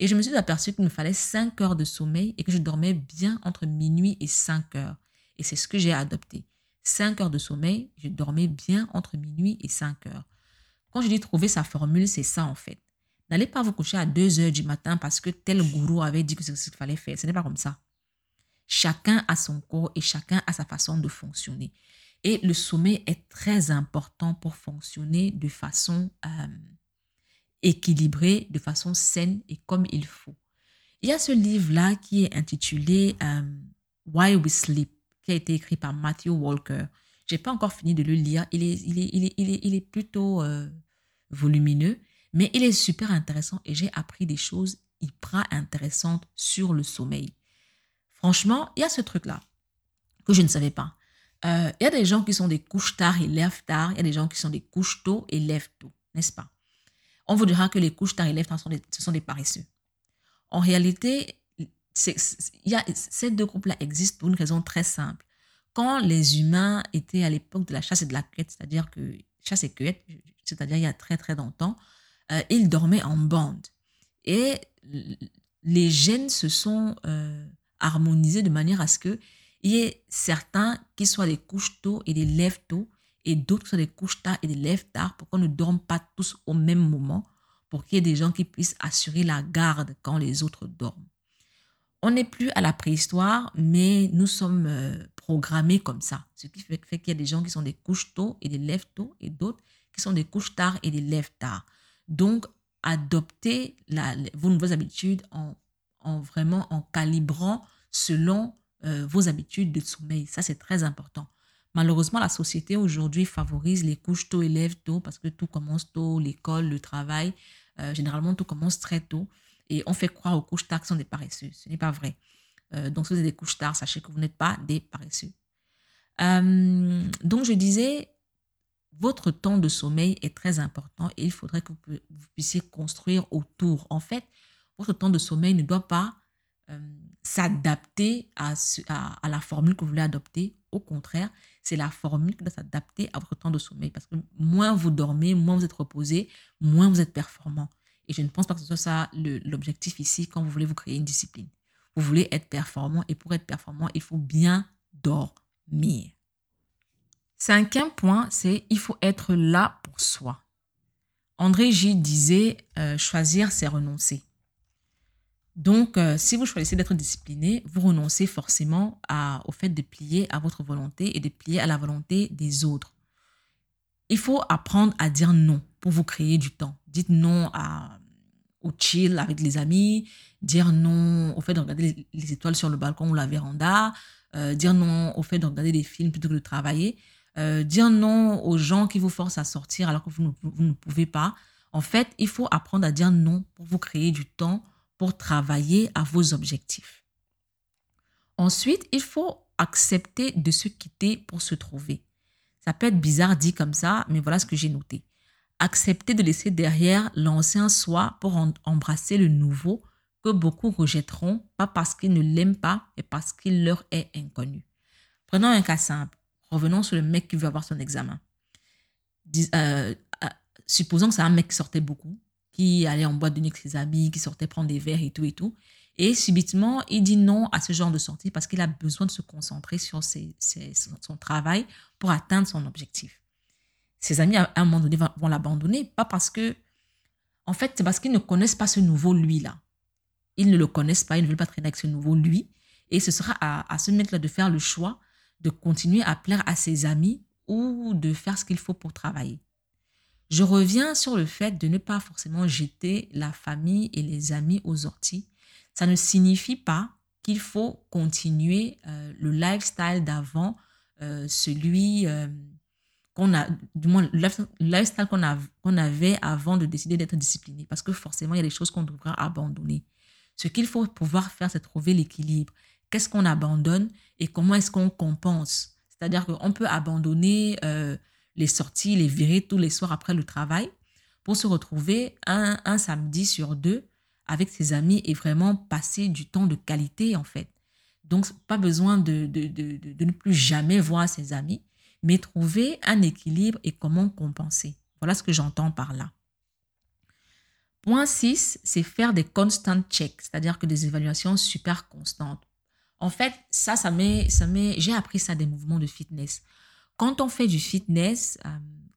Et je me suis aperçu qu'il me fallait 5 heures de sommeil et que je dormais bien entre minuit et 5 heures. Et c'est ce que j'ai adopté. 5 heures de sommeil, je dormais bien entre minuit et 5 heures. Quand je dis trouver sa formule, c'est ça en fait. N'allez pas vous coucher à 2 heures du matin parce que tel gourou avait dit que c'est ce qu'il fallait faire. Ce n'est pas comme ça. Chacun a son corps et chacun a sa façon de fonctionner. Et le sommeil est très important pour fonctionner de façon euh, équilibrée, de façon saine et comme il faut. Il y a ce livre-là qui est intitulé euh, Why We Sleep qui a été écrit par Matthew Walker. J'ai pas encore fini de le lire. Il est, il est, il est, il est, il est plutôt euh, volumineux, mais il est super intéressant et j'ai appris des choses hyper intéressantes sur le sommeil. Franchement, il y a ce truc-là que je ne savais pas. Euh, il y a des gens qui sont des couches tard et lèvent tard. Il y a des gens qui sont des couches tôt et lèvent tôt, n'est-ce pas? On vous dira que les couches tard et lèvent tard ce sont des paresseux. En réalité, y a, ces deux groupes-là existent pour une raison très simple. Quand les humains étaient à l'époque de la chasse et de la cueillette, c'est-à-dire que chasse et cueillette, c'est-à-dire il y a très très longtemps, euh, ils dormaient en bande. Et les gènes se sont euh, harmonisés de manière à ce qu'il y ait certains qui soient des couches tôt et des lèvres tôt, et d'autres qui soient des couches tard et des lèvres tard, pour qu'on ne dorme pas tous au même moment, pour qu'il y ait des gens qui puissent assurer la garde quand les autres dorment. On n'est plus à la préhistoire, mais nous sommes euh, programmés comme ça. Ce qui fait, qu'il y a des gens qui sont des couches tôt et des lèvres tôt et d'autres qui sont des couches tard et des lèvres tard. Donc, adoptez vos nouvelles habitudes en, en, vraiment en calibrant selon euh, vos habitudes de sommeil. Ça, c'est très important. Malheureusement, la société aujourd'hui favorise les couches tôt et lèvres tôt parce que tout commence tôt, l'école, le travail. Euh, généralement, tout commence très tôt. Et on fait croire aux couches tard qui sont des paresseux. Ce n'est pas vrai. Euh, donc, si vous êtes des couches tard, sachez que vous n'êtes pas des paresseux. Donc, je disais, votre temps de sommeil est très important et il faudrait que vous, puissiez construire autour. En fait, votre temps de sommeil ne doit pas euh, s'adapter à, à, la formule que vous voulez adopter. Au contraire, c'est la formule qui doit s'adapter à votre temps de sommeil. Parce que moins vous dormez, moins vous êtes reposé, moins vous êtes performant. Et je ne pense pas que ce soit ça l'objectif ici quand vous voulez vous créer une discipline. Vous voulez être performant et pour être performant, il faut bien dormir. Cinquième point, c'est il faut être là pour soi. André Gilles disait euh, choisir, c'est renoncer. Donc, euh, si vous choisissez d'être discipliné, vous renoncez forcément au fait de plier à votre volonté et de plier à la volonté des autres. Il faut apprendre à dire non pour vous créer du temps. Dites non au chill avec les amis, dire non au fait de regarder les, étoiles sur le balcon ou la véranda, euh, dire non au fait de regarder des films plutôt que de travailler, euh, dire non aux gens qui vous forcent à sortir alors que vous ne, vous ne pouvez pas. En fait, il faut apprendre à dire non pour vous créer du temps pour travailler à vos objectifs. Ensuite, il faut accepter de se quitter pour se trouver. Ça peut être bizarre dit comme ça, mais voilà ce que j'ai noté. Accepter de laisser derrière l'ancien soi pour embrasser le nouveau que beaucoup rejetteront, pas parce qu'ils ne l'aiment pas, mais parce qu'il leur est inconnu. Prenons un cas simple. Revenons sur le mec qui veut avoir son examen. Euh, supposons que c'est un mec qui sortait beaucoup, qui allait en boîte de nuit avec ses amis, qui sortait prendre des verres et tout et tout. Et subitement, il dit non à ce genre de sortie parce qu'il a besoin de se concentrer sur son travail pour atteindre son objectif. Ses amis, à un moment donné, vont l'abandonner, pas parce que, en fait, c'est parce qu'ils ne connaissent pas ce nouveau lui-là. Ils ne le connaissent pas, ils ne veulent pas traîner avec ce nouveau lui. Et ce sera à, à ce mec-là de faire le choix de continuer à plaire à ses amis ou de faire ce qu'il faut pour travailler. Je reviens sur le fait de ne pas forcément jeter la famille et les amis aux orties ça ne signifie pas qu'il faut continuer euh, le lifestyle d'avant, euh, celui euh, qu'on a, du moins le lifestyle qu'on qu'on avait avant de décider d'être discipliné. Parce que forcément, il y a des choses qu'on devra abandonner. Ce qu'il faut pouvoir faire, c'est trouver l'équilibre. Qu'est-ce qu'on abandonne et comment est-ce qu'on compense C'est-à-dire qu'on peut abandonner les sorties, les virer tous les soirs après le travail pour se retrouver un, samedi sur deux avec ses amis et vraiment passer du temps de qualité en fait. Donc, pas besoin de, de ne plus jamais voir ses amis, mais trouver un équilibre et comment compenser. Voilà ce que j'entends par là. Point 6, c'est faire des constant checks, c'est-à-dire que des évaluations super constantes. En fait, ça, ça met, ça met, j'ai appris ça des mouvements de fitness. Quand on fait du fitness euh,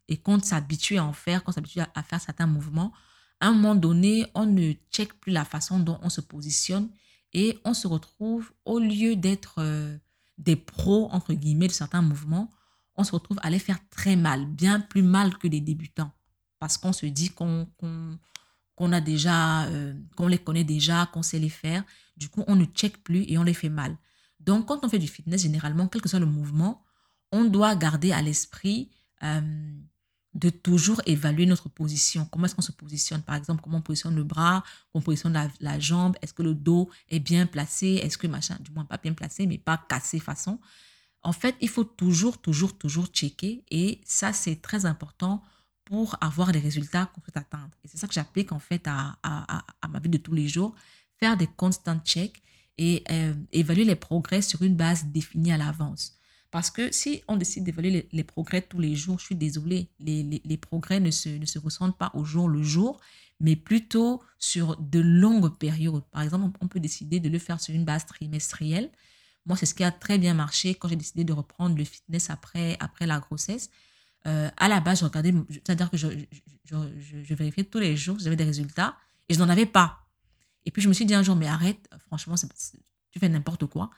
et qu'on s'habitue à en faire, qu'on s'habitue à faire certains mouvements, à un moment donné, on ne check plus la façon dont on se positionne et on se retrouve, au lieu d'être euh, des pros, entre guillemets, de certains mouvements, on se retrouve à les faire très mal, bien plus mal que les débutants, parce qu'on se dit qu'on a déjà, euh, qu'on les connaît déjà, qu'on sait les faire. Du coup, on ne check plus et on les fait mal. Donc, quand on fait du fitness, généralement, quel que soit le mouvement, on doit garder à l'esprit euh, de toujours évaluer notre position. Comment est-ce qu'on se positionne? Par exemple, comment on positionne le bras, comment on positionne la, jambe, est-ce que le dos est bien placé, est-ce que machin, du moins pas bien placé, mais pas cassé façon? En fait, il faut toujours, toujours, toujours checker et ça, c'est très important pour avoir les résultats qu'on peut atteindre. Et c'est ça que j'applique en fait à, ma vie de tous les jours, faire des constant checks et euh, évaluer les progrès sur une base définie à l'avance. Parce que si on décide d'évaluer les, progrès tous les jours, je suis désolée, les, les, progrès ne se, ne se ressentent pas au jour le jour, mais plutôt sur de longues périodes. Par exemple, on peut décider de le faire sur une base trimestrielle. Moi, c'est ce qui a très bien marché quand j'ai décidé de reprendre le fitness après, après la grossesse. Euh, à la base, je regardais, c'est-à-dire que je, vérifiais tous les jours j'avais des résultats et je n'en avais pas. Et puis, je me suis dit un jour, mais arrête, franchement, tu fais n'importe quoi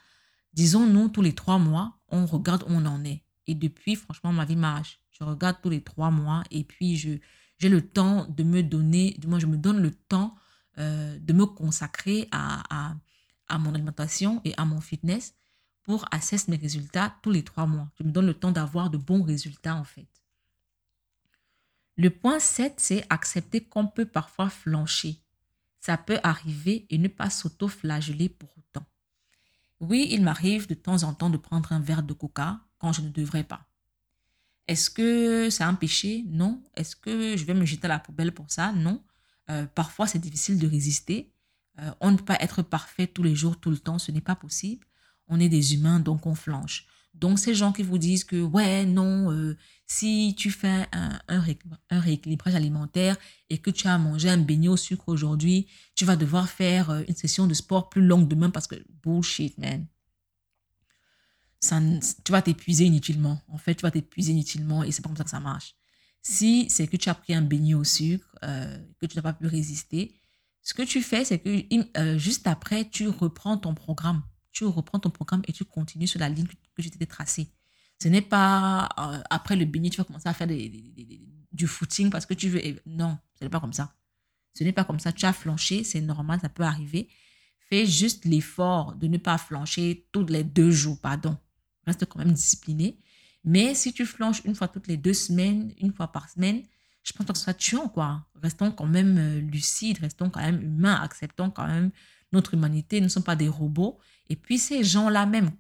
disons-nous, tous les trois mois, on regarde où on en est. Et depuis, franchement, ma vie marche. Je regarde tous les trois mois et puis je, j'ai le temps de me donner, du moins, je me donne le temps euh, de me consacrer à, à, mon alimentation et à mon fitness pour assesser mes résultats tous les trois mois. Je me donne le temps d'avoir de bons résultats, en fait. Le point 7, c'est accepter qu'on peut parfois flancher. Ça peut arriver et ne pas s'auto-flageller pour autant. Oui, il m'arrive de temps en temps de prendre un verre de coca quand je ne devrais pas. Est-ce que c'est un péché? Non. Est-ce que je vais me jeter à la poubelle pour ça? Non. Euh, parfois, c'est difficile de résister. Euh, on ne peut pas être parfait tous les jours, tout le temps. Ce n'est pas possible. On est des humains, donc on flanche. Donc, ces gens qui vous disent que, ouais, non, euh, si tu fais un, rééquilibrage alimentaire et que tu as mangé un beignet au sucre aujourd'hui, tu vas devoir faire euh, une session de sport plus longue demain parce que bullshit, man. Tu vas t'épuiser inutilement. En fait, tu vas t'épuiser inutilement et c'est pas comme ça que ça marche. Si c'est que tu as pris un beignet au sucre, euh, que tu n'as pas pu résister, ce que tu fais, c'est que juste après, tu reprends ton programme tu reprends ton programme et tu continues sur la ligne que, je t'ai tracée. Ce n'est pas euh, après le beignet, tu vas commencer à faire du footing parce que tu veux. Non, ce n'est pas comme ça. Ce n'est pas comme ça. Tu as flanché, c'est normal, ça peut arriver. Fais juste l'effort de ne pas flancher tous les deux jours, pardon. Reste quand même discipliné. Mais si tu flanches une fois toutes les deux semaines, une fois par semaine, je pense que ça tuant, quoi. Restons quand même euh, lucides, restons quand même humains, acceptons quand même notre humanité. Nous ne sommes pas des robots et puis ces gens-là même,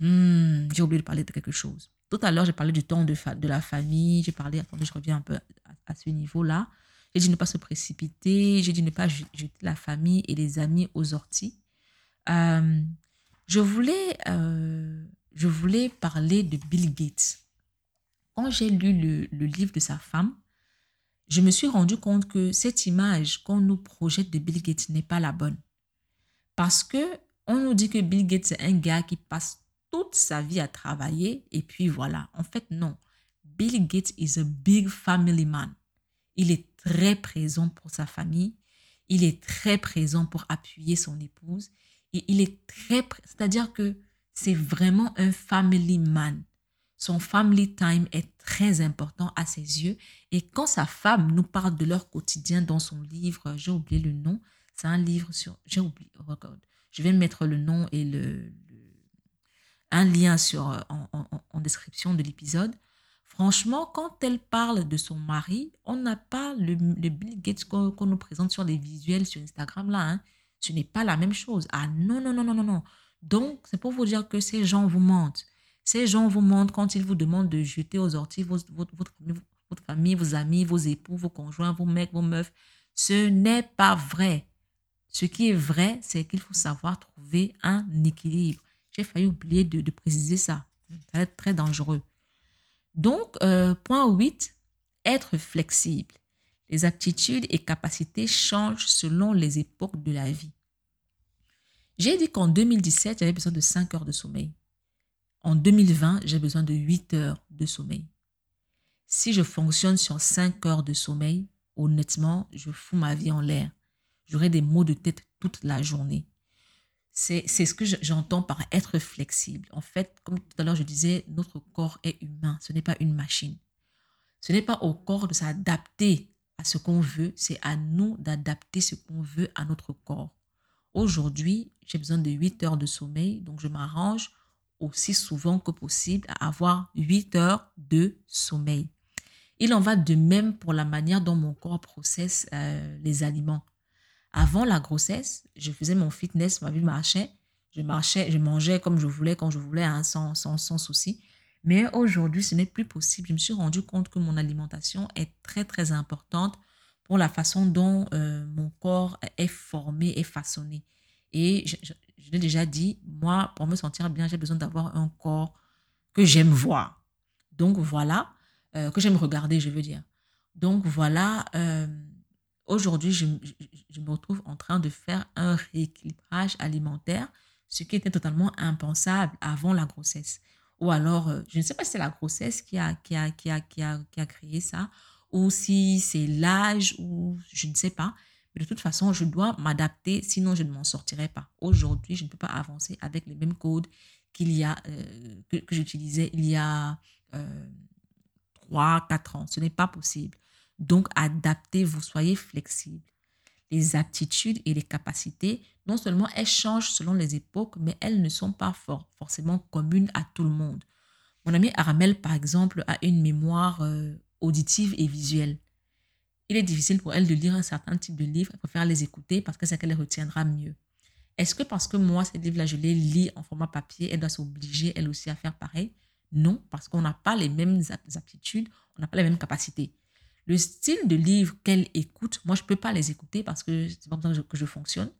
hmm, j'ai oublié de parler de quelque chose. Tout à l'heure, j'ai parlé du temps de, la famille, j'ai parlé, attendez, je reviens un peu à, ce niveau-là. J'ai dit ne pas se précipiter, j'ai dit ne pas jeter la famille et les amis aux orties. Euh, je, voulais, euh, je voulais parler de Bill Gates. Quand j'ai lu le livre de sa femme, je me suis rendu compte que cette image qu'on nous projette de Bill Gates n'est pas la bonne. Parce que on nous dit que Bill Gates est un gars qui passe toute sa vie à travailler et puis voilà. En fait, non. Bill Gates is a big family man. Il est très présent pour sa famille. Il est très présent pour appuyer son épouse. Il est très, c'est-à-dire que c'est vraiment un family man. Son family time est très important à ses yeux. Et quand sa femme nous parle de leur quotidien dans son livre, j'ai oublié le nom, c'est un livre sur, j'ai oublié, oh je vais mettre le nom et le, un lien sur, en, en, description de l'épisode. Franchement, quand elle parle de son mari, on n'a pas le, le, Bill Gates qu'on nous présente sur les visuels sur Instagram là. Hein. Ce n'est pas la même chose. Ah non, non, non, non, non, non. Donc, c'est pour vous dire que ces gens vous mentent. Ces gens vous mentent quand ils vous demandent de jeter aux orties votre, votre, votre famille, vos amis, vos époux, vos conjoints, vos mecs, vos meufs. Ce n'est pas vrai. Ce qui est vrai, c'est qu'il faut savoir trouver un équilibre. J'ai failli oublier de, préciser ça. Ça va être très dangereux. Donc, euh, point 8, être flexible. Les aptitudes et capacités changent selon les époques de la vie. J'ai dit qu'en 2017, j'avais besoin de 5 heures de sommeil. En 2020, j'ai besoin de 8 heures de sommeil. Si je fonctionne sur 5 heures de sommeil, honnêtement, je fous ma vie en l'air j'aurai des maux de tête toute la journée. C'est ce que j'entends par être flexible. En fait, comme tout à l'heure je disais, notre corps est humain, ce n'est pas une machine. Ce n'est pas au corps de s'adapter à ce qu'on veut, c'est à nous d'adapter ce qu'on veut à notre corps. Aujourd'hui, j'ai besoin de 8 heures de sommeil, donc je m'arrange aussi souvent que possible à avoir 8 heures de sommeil. Il en va de même pour la manière dont mon corps processe euh, les aliments. Avant la grossesse, je faisais mon fitness, ma vie marchait. Je marchais, je mangeais comme je voulais, quand je voulais, hein, sans, sans, sans souci. Mais aujourd'hui, ce n'est plus possible. Je me suis rendu compte que mon alimentation est très, très importante pour la façon dont euh, mon corps est formé et façonné. Et je, l'ai déjà dit, moi, pour me sentir bien, j'ai besoin d'avoir un corps que j'aime voir. Donc voilà, euh, que j'aime regarder, je veux dire. Donc voilà, euh, Aujourd'hui, je, me retrouve en train de faire un rééquilibrage alimentaire, ce qui était totalement impensable avant la grossesse. Ou alors, euh, je ne sais pas si c'est la grossesse qui a, créé ça, ou si c'est l'âge, ou je ne sais pas. Mais de toute façon, je dois m'adapter, sinon je ne m'en sortirai pas. Aujourd'hui, je ne peux pas avancer avec les mêmes codes euh, que, que j'utilisais il y a euh, 3, 4 ans. Ce n'est pas possible. Donc, adaptez-vous, soyez flexible. Les aptitudes et les capacités, non seulement elles changent selon les époques, mais elles ne sont pas forcément communes à tout le monde. Mon amie Aramel, par exemple, a une mémoire euh, auditive et visuelle. Il est difficile pour elle de lire un certain type de livre, elle préfère les écouter parce que c'est qu'elle retiendra mieux. Est-ce que parce que moi, ces livres-là, je les lis en format papier, elle doit s'obliger, elle aussi, à faire pareil? Non, parce qu'on n'a pas les mêmes aptitudes, on n'a pas les mêmes capacités. Le style de livre qu'elle écoute, moi, je ne peux pas les écouter parce que c'est pas comme ça que je, fonctionne.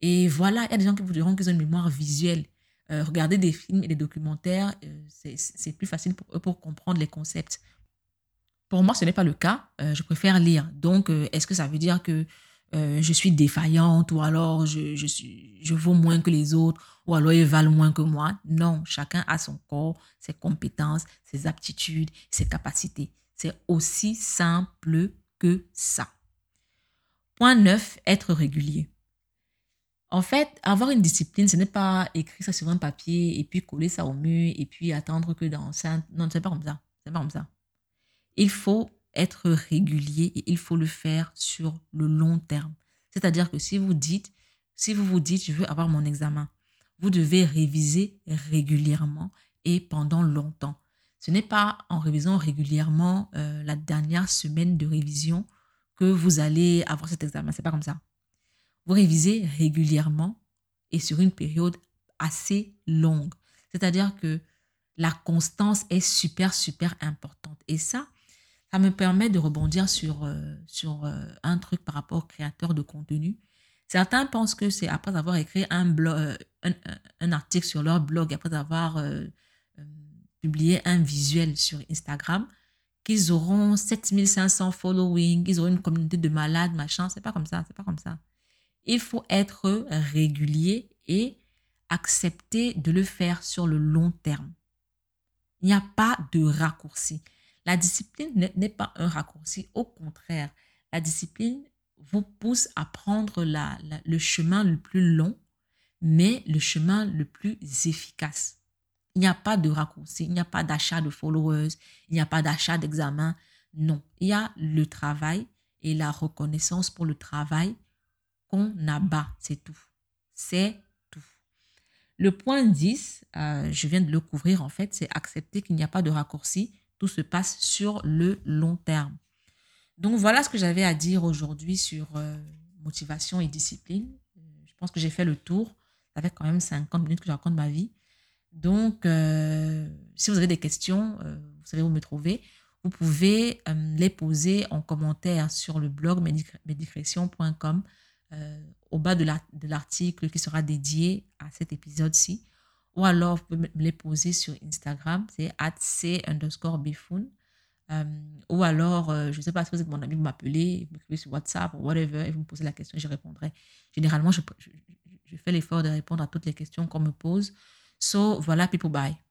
Et voilà, il y a des gens qui vous diront qu'ils ont une mémoire visuelle. Euh, regarder des films et des documentaires, euh, c'est plus facile pour eux pour comprendre les concepts. Pour moi, ce n'est pas le cas. Euh, je préfère lire. Donc, est-ce que ça veut dire que je suis défaillante ou alors je, je, je vaux moins que les autres ou alors ils valent moins que moi? Non, chacun a son corps, ses compétences, ses aptitudes, ses capacités. C'est aussi simple que ça. Point 9, être régulier. En fait, avoir une discipline, ce n'est pas écrire ça sur un papier et puis coller ça au mur et puis attendre que dans ça. Non, c'est pas comme ça. C'est pas comme ça. Il faut être régulier et il faut le faire sur le long terme. C'est-à-dire que si vous dites, si vous vous dites, je veux avoir mon examen, vous devez réviser régulièrement et pendant longtemps. Ce n'est pas en révisant régulièrement euh, la dernière semaine de révision que vous allez avoir cet examen. C'est pas comme ça. Vous révisez régulièrement et sur une période assez longue. C'est-à-dire que la constance est super, super importante. Et ça, ça me permet de rebondir sur, euh, euh, un truc par rapport aux créateurs de contenu. Certains pensent que c'est après avoir écrit un, article sur leur blog, après avoir publié un visuel sur Instagram, qu'ils auront 7500 following, qu'ils auront une communauté de malades, machin. C'est pas comme ça, c'est pas comme ça. Il faut être régulier et accepter de le faire sur le long terme. Il n'y a pas de raccourci. La discipline n'est pas un raccourci. Au contraire, la discipline vous pousse à prendre la, le chemin le plus long, mais le chemin le plus efficace. Il n'y a pas de raccourci, il n'y a pas d'achat de followers, il n'y a pas d'achat d'examen. Non, il y a le travail et la reconnaissance pour le travail qu'on abat, c'est tout. C'est tout. Le point 10, euh, je viens de le couvrir en fait, c'est accepter qu'il n'y a pas de raccourci, tout se passe sur le long terme. Donc voilà ce que j'avais à dire aujourd'hui sur euh, motivation et discipline. Je pense que j'ai fait le tour. Ça fait quand même 50 minutes que je raconte ma vie. Donc, euh, si vous avez des questions, euh, vous savez où me trouver. Vous pouvez euh, les poser en commentaire sur le blog médicrétion.com au bas de l'article qui sera dédié à cet épisode-ci. Ou alors, vous pouvez me les poser sur Instagram, c'est c underscore ou alors, je ne sais pas si vous êtes mon ami, vous m'appelez, vous m'écrivez sur WhatsApp ou whatever, et vous me posez la question, je répondrai. Généralement, je fais l'effort de répondre à toutes les questions qu'on me pose. So, voilà, people, bye.